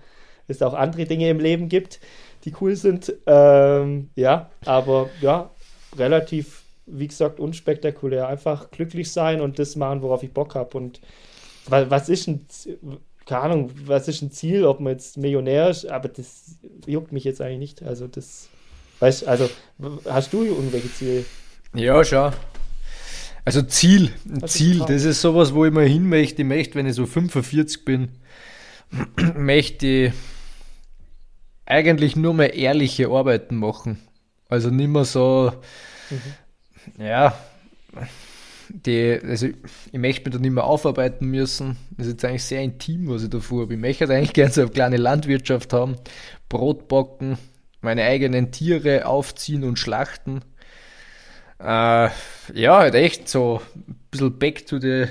es auch andere Dinge im Leben gibt, die cool sind. Ähm, ja, aber ja, relativ wie gesagt, unspektakulär. Einfach glücklich sein und das machen, worauf ich Bock habe. Und was ist ein, keine Ahnung, was ist ein Ziel, ob man jetzt Millionär ist, aber das juckt mich jetzt eigentlich nicht. Also das, weißt also, hast du irgendwelche Ziele? Ja, schon. Also Ziel, was Ziel, das ist sowas, wo ich mal hin möchte. Ich möchte, wenn ich so 45 bin, möchte ich eigentlich nur mehr ehrliche Arbeiten machen. Also nicht mehr so, mhm ja, die, also ich möchte mich da nicht mehr aufarbeiten müssen. Das ist jetzt eigentlich sehr intim, was ich da vorhabe. Ich möchte eigentlich gerne so eine kleine Landwirtschaft haben, Brot backen, meine eigenen Tiere aufziehen und schlachten. Äh, ja, halt echt so ein bisschen back to the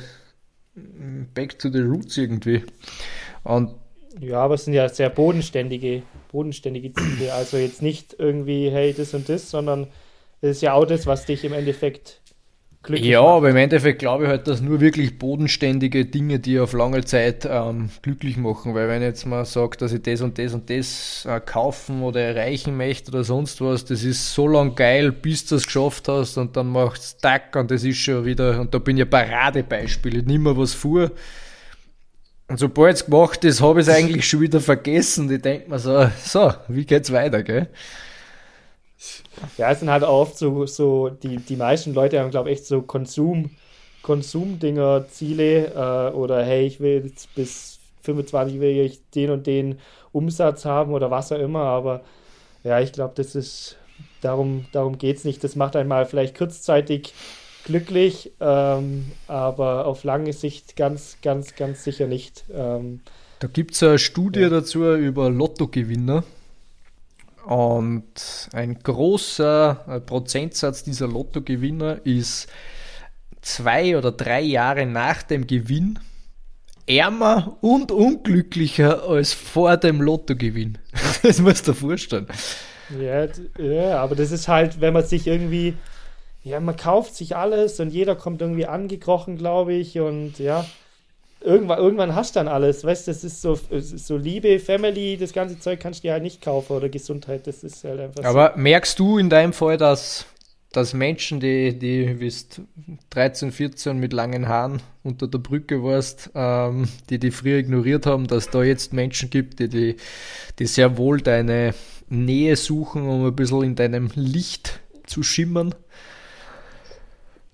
back to the roots irgendwie. Und ja, aber es sind ja sehr bodenständige, bodenständige Ziele. Also jetzt nicht irgendwie, hey, das und das, sondern das ist ja auch das, was dich im Endeffekt glücklich ja, macht. Aber im Endeffekt glaube ich halt, dass nur wirklich bodenständige Dinge, die auf lange Zeit ähm, glücklich machen. Weil wenn jetzt mal sage, dass ich das und das und das äh, kaufen oder erreichen möchte oder sonst was, das ist so lang geil, bis du es geschafft hast und dann macht es Tack und das ist schon wieder, und da bin ich ein Paradebeispiel. Ich nehme mir was vor. Und sobald es gemacht ist, habe ich es eigentlich schon wieder vergessen. Ich denke mir so, so, wie geht's weiter, gell? Ja, es sind halt auch oft so, so die, die meisten Leute haben, glaube ich, echt so Konsum, Konsumdinger, Ziele äh, oder hey, ich will jetzt bis 25 will ich den und den Umsatz haben oder was auch immer, aber ja, ich glaube, das ist, darum, darum geht es nicht. Das macht einmal vielleicht kurzzeitig glücklich, ähm, aber auf lange Sicht ganz, ganz, ganz sicher nicht. Ähm, da gibt es eine Studie ja. dazu über Lottogewinner. Und ein großer Prozentsatz dieser Lottogewinner ist zwei oder drei Jahre nach dem Gewinn ärmer und unglücklicher als vor dem Lottogewinn. Das musst du dir vorstellen. Ja, ja, aber das ist halt, wenn man sich irgendwie, ja, man kauft sich alles und jeder kommt irgendwie angekrochen, glaube ich, und ja, irgendwann, irgendwann hast du dann alles, weißt du, das ist so, so Liebe, Family, das ganze Zeug kannst du ja nicht kaufen oder Gesundheit, das ist halt einfach Aber so. merkst du in deinem Fall, dass, dass Menschen, die, die wisst 13, 14 mit langen Haaren unter der Brücke warst, ähm, die die früher ignoriert haben, dass da jetzt Menschen gibt, die, die, die sehr wohl deine Nähe suchen, um ein bisschen in deinem Licht zu schimmern?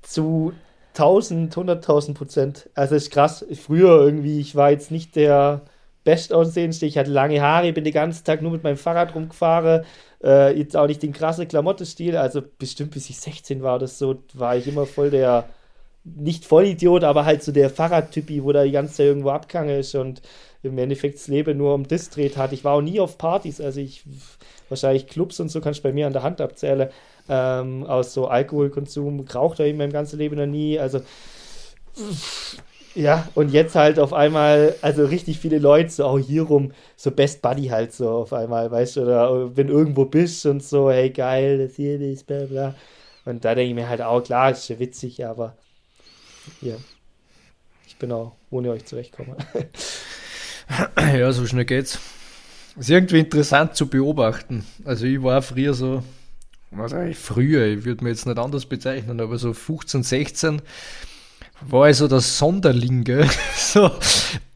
Zu 1000, 100.000 Prozent. Also ist krass. Früher irgendwie, ich war jetzt nicht der bestaussehendste. Ich hatte lange Haare, bin den ganzen Tag nur mit meinem Fahrrad rumgefahren. Äh, jetzt auch nicht den krassen Klamottenstil. Also bestimmt bis ich 16 war das so, war ich immer voll der, nicht Vollidiot, aber halt so der Fahrradtypi, wo da die ganze Zeit irgendwo abgegangen ist und im Endeffekt das Leben nur um das dreht hat. Ich war auch nie auf Partys, also ich wahrscheinlich Clubs und so kannst du bei mir an der Hand abzählen. Ähm, aus so Alkoholkonsum raucht er in meinem ganzen Leben noch nie. Also ja, und jetzt halt auf einmal, also richtig viele Leute, so auch hier rum, so Best Buddy halt so auf einmal, weißt du, oder wenn irgendwo bist und so, hey geil, das hier ist, bla bla. Und da denke ich mir halt auch, klar, ist ja witzig, aber ja, ich bin auch ohne euch zurechtkommen. ja, so schnell geht's. Ist irgendwie interessant zu beobachten. Also ich war früher so, was eigentlich früher, ich würde mir jetzt nicht anders bezeichnen, aber so 15, 16 war ich so der Sonderling, so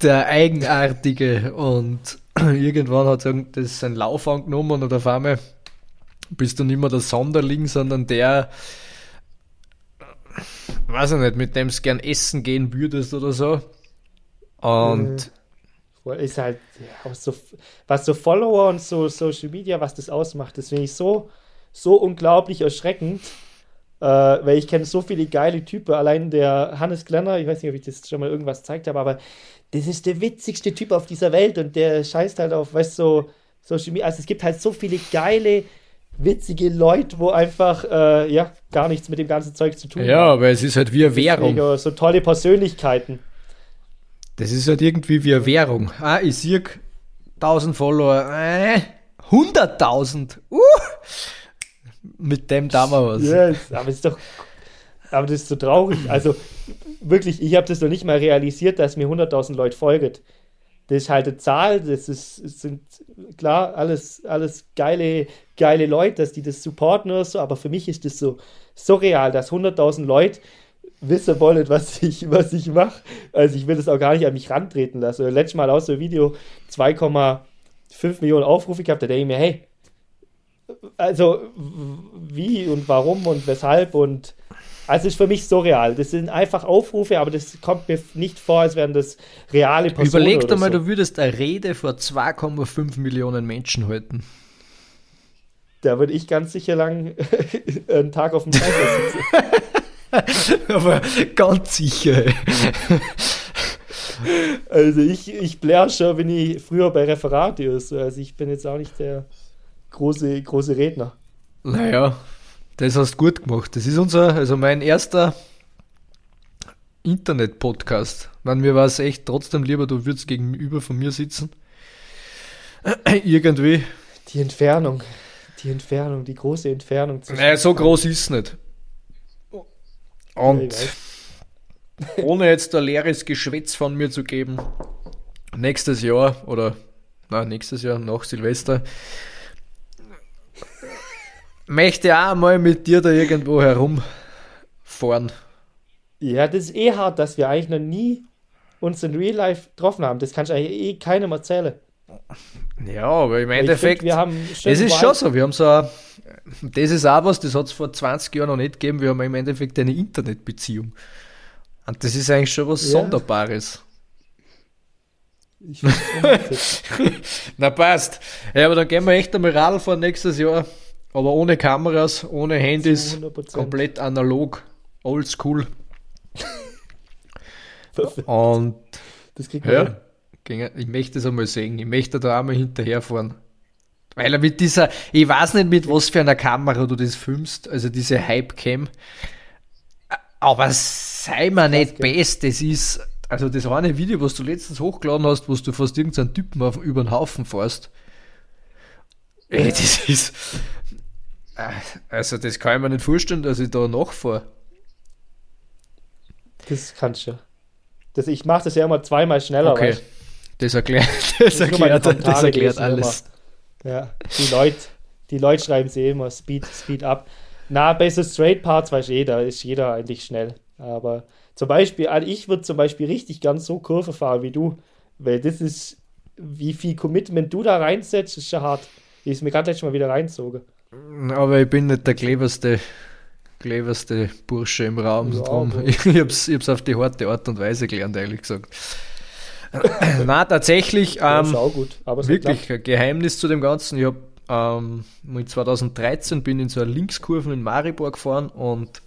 der Eigenartige und irgendwann hat das seinen Lauf angenommen und auf einmal bist du nicht mehr der Sonderling, sondern der, weiß ich nicht, mit dem du gern essen gehen würdest oder so. Und ist halt, ja, so, was so Follower und so Social Media, was das ausmacht, das finde ich so, so unglaublich erschreckend. Äh, weil ich kenne so viele geile Typen. Allein der Hannes Glenner, ich weiß nicht, ob ich das schon mal irgendwas gezeigt habe, aber das ist der witzigste Typ auf dieser Welt und der scheißt halt auf, weißt du, so Social Media. Also es gibt halt so viele geile, witzige Leute, wo einfach, äh, ja, gar nichts mit dem ganzen Zeug zu tun ja, haben. Ja, aber es ist halt wie eine Währung. So tolle Persönlichkeiten. Das ist halt irgendwie wie eine Währung. Ah, ich sehe 1000 Follower, äh, 100.000. Uh! Mit dem da mal was. Yes, aber ist doch, aber das ist so traurig. Also wirklich, ich habe das noch nicht mal realisiert, dass mir 100.000 Leute folgen. Das ist halt eine Zahl, das, ist, das sind klar alles, alles geile, geile Leute, dass die das supporten oder so, aber für mich ist das so, so real, dass 100.000 Leute wissen wollen, was ich, was ich mache. Also ich will das auch gar nicht an mich rantreten lassen. Letztes Mal aus so ein Video 2,5 Millionen Aufrufe gehabt, da denke ich mir, hey, also wie und warum und weshalb und also ist für mich so real. Das sind einfach Aufrufe, aber das kommt mir nicht vor, als wären das reale Personen. Überleg dir mal, so. du würdest eine Rede vor 2,5 Millionen Menschen halten. Da würde ich ganz sicher lang einen Tag auf dem Fenster sitzen. aber ganz sicher. also ich, ich blär schon, wenn ich früher bei Referate ist. Also ich bin jetzt auch nicht der große, große Redner. Naja, das hast du gut gemacht. Das ist unser, also mein erster Internet-Podcast. Man, mir war es echt trotzdem lieber, du würdest gegenüber von mir sitzen. Irgendwie. Die Entfernung. Die Entfernung, die große Entfernung. Naja, so groß ist es nicht. Und ohne jetzt ein leeres Geschwätz von mir zu geben, nächstes Jahr oder na, nächstes Jahr nach Silvester möchte auch mal mit dir da irgendwo herumfahren. Ja, das ist eh hart, dass wir eigentlich noch nie uns in Real Life getroffen haben. Das kannst du eigentlich eh keinem erzählen. Ja, aber im Endeffekt, find, wir haben es ist schon so, wir haben so, ein, das ist auch was, das hat es vor 20 Jahren noch nicht gegeben, wir haben im Endeffekt eine Internetbeziehung. Und das ist eigentlich schon was ja. Sonderbares. Ich Na passt. Ja, aber dann gehen wir echt einmal Radl fahren nächstes Jahr. Aber ohne Kameras, ohne Handys, 100%. komplett analog, oldschool. Und das kriegt man ja, ich möchte es einmal sehen. Ich möchte da einmal hinterherfahren. Weil er mit dieser, ich weiß nicht mit was für einer Kamera du das filmst, also diese Hype-Cam. Aber sei mir nicht best, das ist, also das eine Video, was du letztens hochgeladen hast, wo du fast irgendeinen Typen auf, über den Haufen fährst. Ey, das ist, also, das kann ich mir nicht vorstellen, dass ich da nachfahre. Das kannst du. Das, ich mache das ja immer zweimal schneller. Okay. Weißt? Das erklärt, das, das erklärt, das erklärt alles. Immer. Ja, die Leute, die Leute schreiben sie immer Speed, Speed up. Na, bei so Straight Parts weiß jeder, ist jeder eigentlich schnell. Aber zum Beispiel, also ich würde zum Beispiel richtig ganz so Kurve fahren wie du, weil das ist, wie viel Commitment du da reinsetzt, ist schon hart. Ich ist mir gerade letztes Mal wieder reinzogen. Aber ich bin nicht der cleverste cleverste Bursche im Raum. Ja, Drum, ich, ich habe es auf die harte Art und Weise gelernt, ehrlich gesagt. Na, tatsächlich ähm, ja, gut, wirklich ein Geheimnis zu dem Ganzen. Ich habe ähm, 2013 bin in so einer Linkskurve in Maribor gefahren und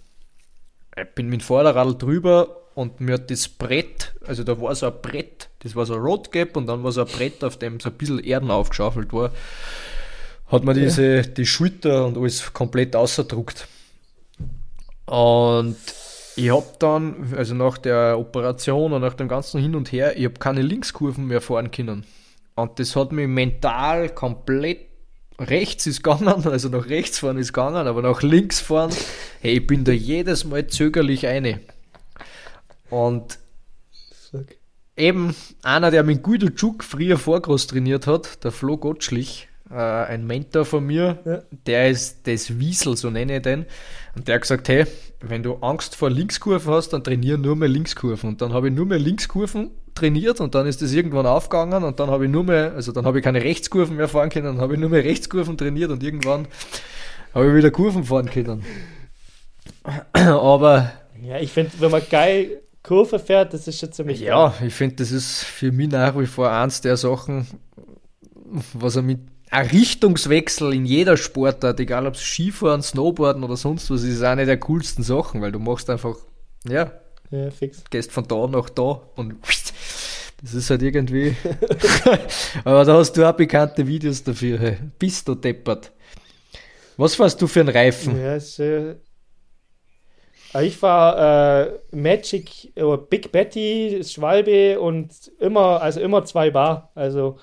ich bin mit dem Vorderrad drüber und mir hat das Brett, also da war so ein Brett, das war so ein Roadgap und dann war so ein Brett, auf dem so ein bisschen Erden aufgeschaufelt war, hat man diese, die Schulter und alles komplett ausgedruckt. Und ich habe dann, also nach der Operation und nach dem ganzen Hin und Her, ich habe keine Linkskurven mehr fahren können. Und das hat mich mental komplett rechts ist gegangen, also nach rechts fahren ist gegangen, aber nach links fahren, hey, ich bin da jedes Mal zögerlich eine. Und Fuck. eben einer, der mit Guido Tschuk früher Vorgroß trainiert hat, der Flo Gottschlich, äh, ein Mentor von mir, ja. der ist das Wiesel, so nenne ich den. Und der hat gesagt, hey, wenn du Angst vor Linkskurven hast, dann trainiere nur mehr Linkskurven. Und dann habe ich nur mehr Linkskurven trainiert und dann ist das irgendwann aufgegangen und dann habe ich nur mehr, also dann habe ich keine Rechtskurven mehr fahren können, dann habe ich nur mehr Rechtskurven trainiert und irgendwann habe ich wieder Kurven fahren können. Aber. Ja, ich finde, wenn man geil Kurve fährt, das ist schon ziemlich Ja, geil. ich finde, das ist für mich nach wie vor eins der Sachen, was er mit ein Richtungswechsel in jeder Sportart, egal ob es Skifahren, Snowboarden oder sonst was, ist eine der coolsten Sachen, weil du machst einfach, ja, ja fix. gehst von da nach da und das ist halt irgendwie. Aber da hast du auch bekannte Videos dafür. Hey. Bist du deppert. Was warst du für ein Reifen? Ja, ist, äh, ich war äh, Magic, äh, Big Betty, Schwalbe und immer, also immer zwei Bar. Also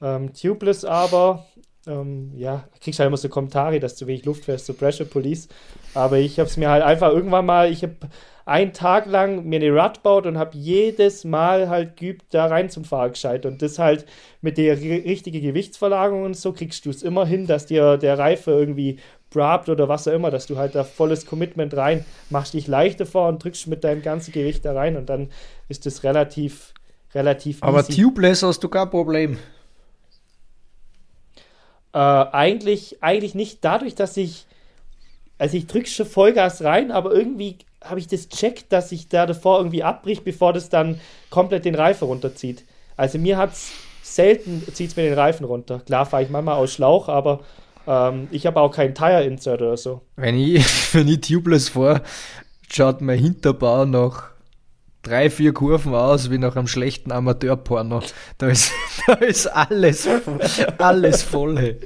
ähm, tubeless aber, ähm, ja, kriegst halt immer so Kommentare, dass zu wenig Luft fährst, so Pressure Police. Aber ich habe es mir halt einfach irgendwann mal, ich habe einen Tag lang mir eine Rad baut und habe jedes Mal halt geübt, da rein zum Fahren gescheit. Und das halt mit der richtigen Gewichtsverlagerung und so kriegst du es immer hin, dass dir der Reife irgendwie brabt oder was auch immer, dass du halt da volles Commitment rein, machst dich leichter vor und drückst mit deinem ganzen Gewicht da rein und dann ist das relativ, relativ Aber easy. tubeless hast du kein Problem. Äh, eigentlich, eigentlich nicht dadurch, dass ich, also ich drücke schon Vollgas rein, aber irgendwie habe ich das checkt, dass ich da davor irgendwie abbricht, bevor das dann komplett den Reifen runterzieht. Also mir hat es selten, zieht es mir den Reifen runter. Klar fahre ich manchmal aus Schlauch, aber ähm, ich habe auch keinen Tire-Insert oder so. Wenn ich, wenn ich tubeless fahre, schaut mein Hinterbau nach drei, vier Kurven aus wie nach einem schlechten Amateurporno. Da ist, da ist alles, alles voll.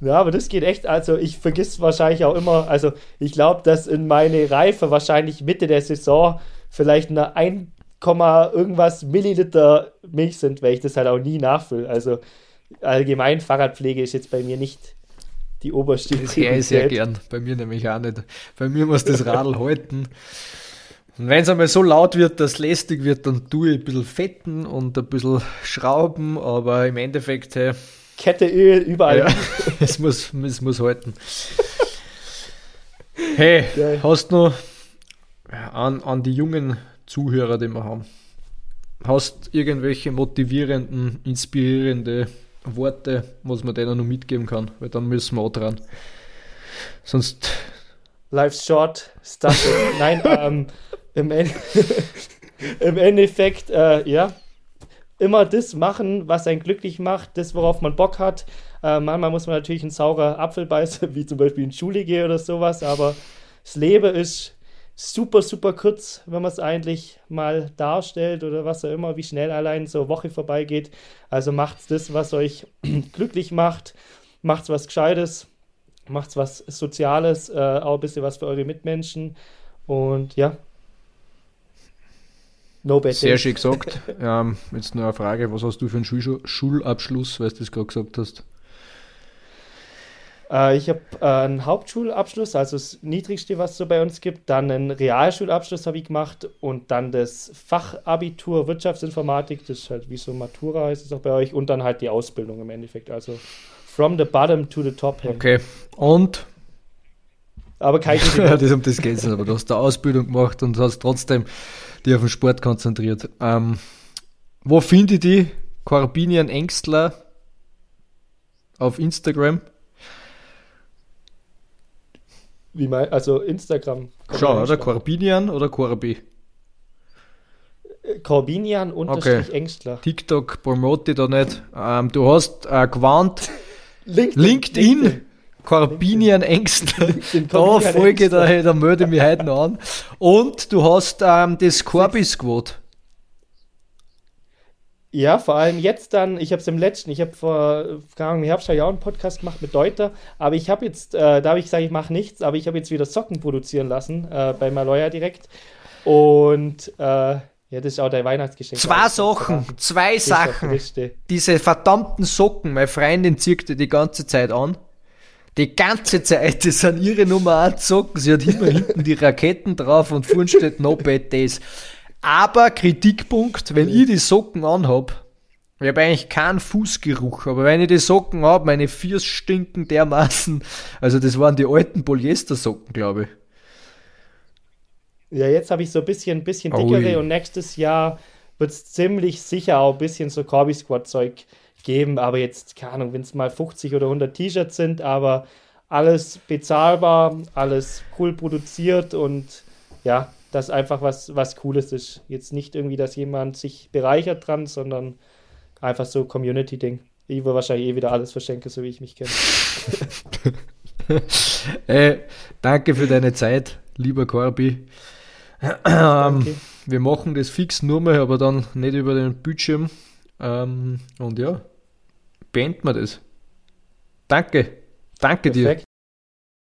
Ja, aber das geht echt, also ich vergiss wahrscheinlich auch immer, also ich glaube, dass in meine Reife wahrscheinlich Mitte der Saison vielleicht eine 1, irgendwas Milliliter Milch sind, weil ich das halt auch nie nachfülle. Also allgemein Fahrradpflege ist jetzt bei mir nicht die oberste Sehr, sehr gern. Bei mir nämlich auch nicht. Bei mir muss das Radl halten. Und wenn es einmal so laut wird, dass es lästig wird, dann tue ich ein bisschen fetten und ein bisschen schrauben, aber im Endeffekt, hey, Kette Öl überall. Ja, es, muss, es muss halten. Hey, Geil. hast du noch an, an die jungen Zuhörer, die wir haben, hast irgendwelche motivierenden, inspirierende Worte, was man denen noch mitgeben kann? Weil dann müssen wir auch dran. Sonst. Life's short, stuff Nein, ähm, im, en im Endeffekt, äh, ja, immer das machen, was einen glücklich macht, das, worauf man Bock hat. Äh, manchmal muss man natürlich einen saurer Apfel beißen, wie zum Beispiel in Schule gehen oder sowas, aber das Leben ist super, super kurz, wenn man es eigentlich mal darstellt oder was auch immer, wie schnell allein so eine Woche vorbeigeht. Also macht das, was euch glücklich macht, macht was Gescheites, macht was Soziales, äh, auch ein bisschen was für eure Mitmenschen und ja, No bad Sehr schön gesagt. ähm, jetzt nur eine Frage, was hast du für einen Schul Schulabschluss, weil du das gerade gesagt hast? Äh, ich habe äh, einen Hauptschulabschluss, also das Niedrigste, was es so bei uns gibt. Dann einen Realschulabschluss habe ich gemacht und dann das Fachabitur Wirtschaftsinformatik, das ist halt wie so Matura heißt es auch bei euch. Und dann halt die Ausbildung im Endeffekt. Also from the bottom to the top. Hin. Okay. Und aber kein ja, das um das geht es aber du hast eine Ausbildung gemacht und hast trotzdem die auf den Sport konzentriert. Ähm, wo finde ich die? Corbinian Engstler auf Instagram. Wie mein, also Instagram. Schau, oder? Corbinian oder Corby? Corbinian unterstrich okay. Ängstler. TikTok promote ich da nicht. Ähm, du hast äh, gewarnt. LinkedIn. LinkedIn. Ängstler. Da folge da, da melde ich mich heute noch an. Und du hast ähm, das Corby Squad. Ja, vor allem jetzt dann, ich habe es im letzten, ich habe vor, keine Ahnung, im Herbst ja auch einen Podcast gemacht mit Deuter, aber ich habe jetzt, äh, da habe ich gesagt, ich mache nichts, aber ich habe jetzt wieder Socken produzieren lassen äh, bei Maloya direkt. Und äh, ja, das ist auch dein Weihnachtsgeschenk. Zwei Sachen, zwei Sachen. Diese verdammten Socken, meine Freundin zirkte die ganze Zeit an. Die ganze Zeit, das sind ihre Nummer 1 Socken. Sie hat immer hinten die Raketen drauf und vorne steht No Bad Days. Aber Kritikpunkt, wenn ich die Socken anhab, ich habe eigentlich keinen Fußgeruch, aber wenn ich die Socken habe, meine Füße stinken dermaßen. Also das waren die alten Polyester-Socken, glaube ich. Ja, jetzt habe ich so ein bisschen, bisschen dickere Ui. und nächstes Jahr wird es ziemlich sicher auch ein bisschen so Corby Squad Zeug geben, aber jetzt, keine Ahnung, wenn es mal 50 oder 100 T-Shirts sind, aber alles bezahlbar, alles cool produziert und ja, das einfach was, was Cooles ist. Jetzt nicht irgendwie, dass jemand sich bereichert dran, sondern einfach so Community-Ding. Ich will wahrscheinlich eh wieder alles verschenken, so wie ich mich kenne. äh, danke für deine Zeit, lieber Corby. Ähm, wir machen das fix nur mal, aber dann nicht über den Bildschirm. Ähm, und ja, beenden wir das. Danke. Danke Perfekt. dir.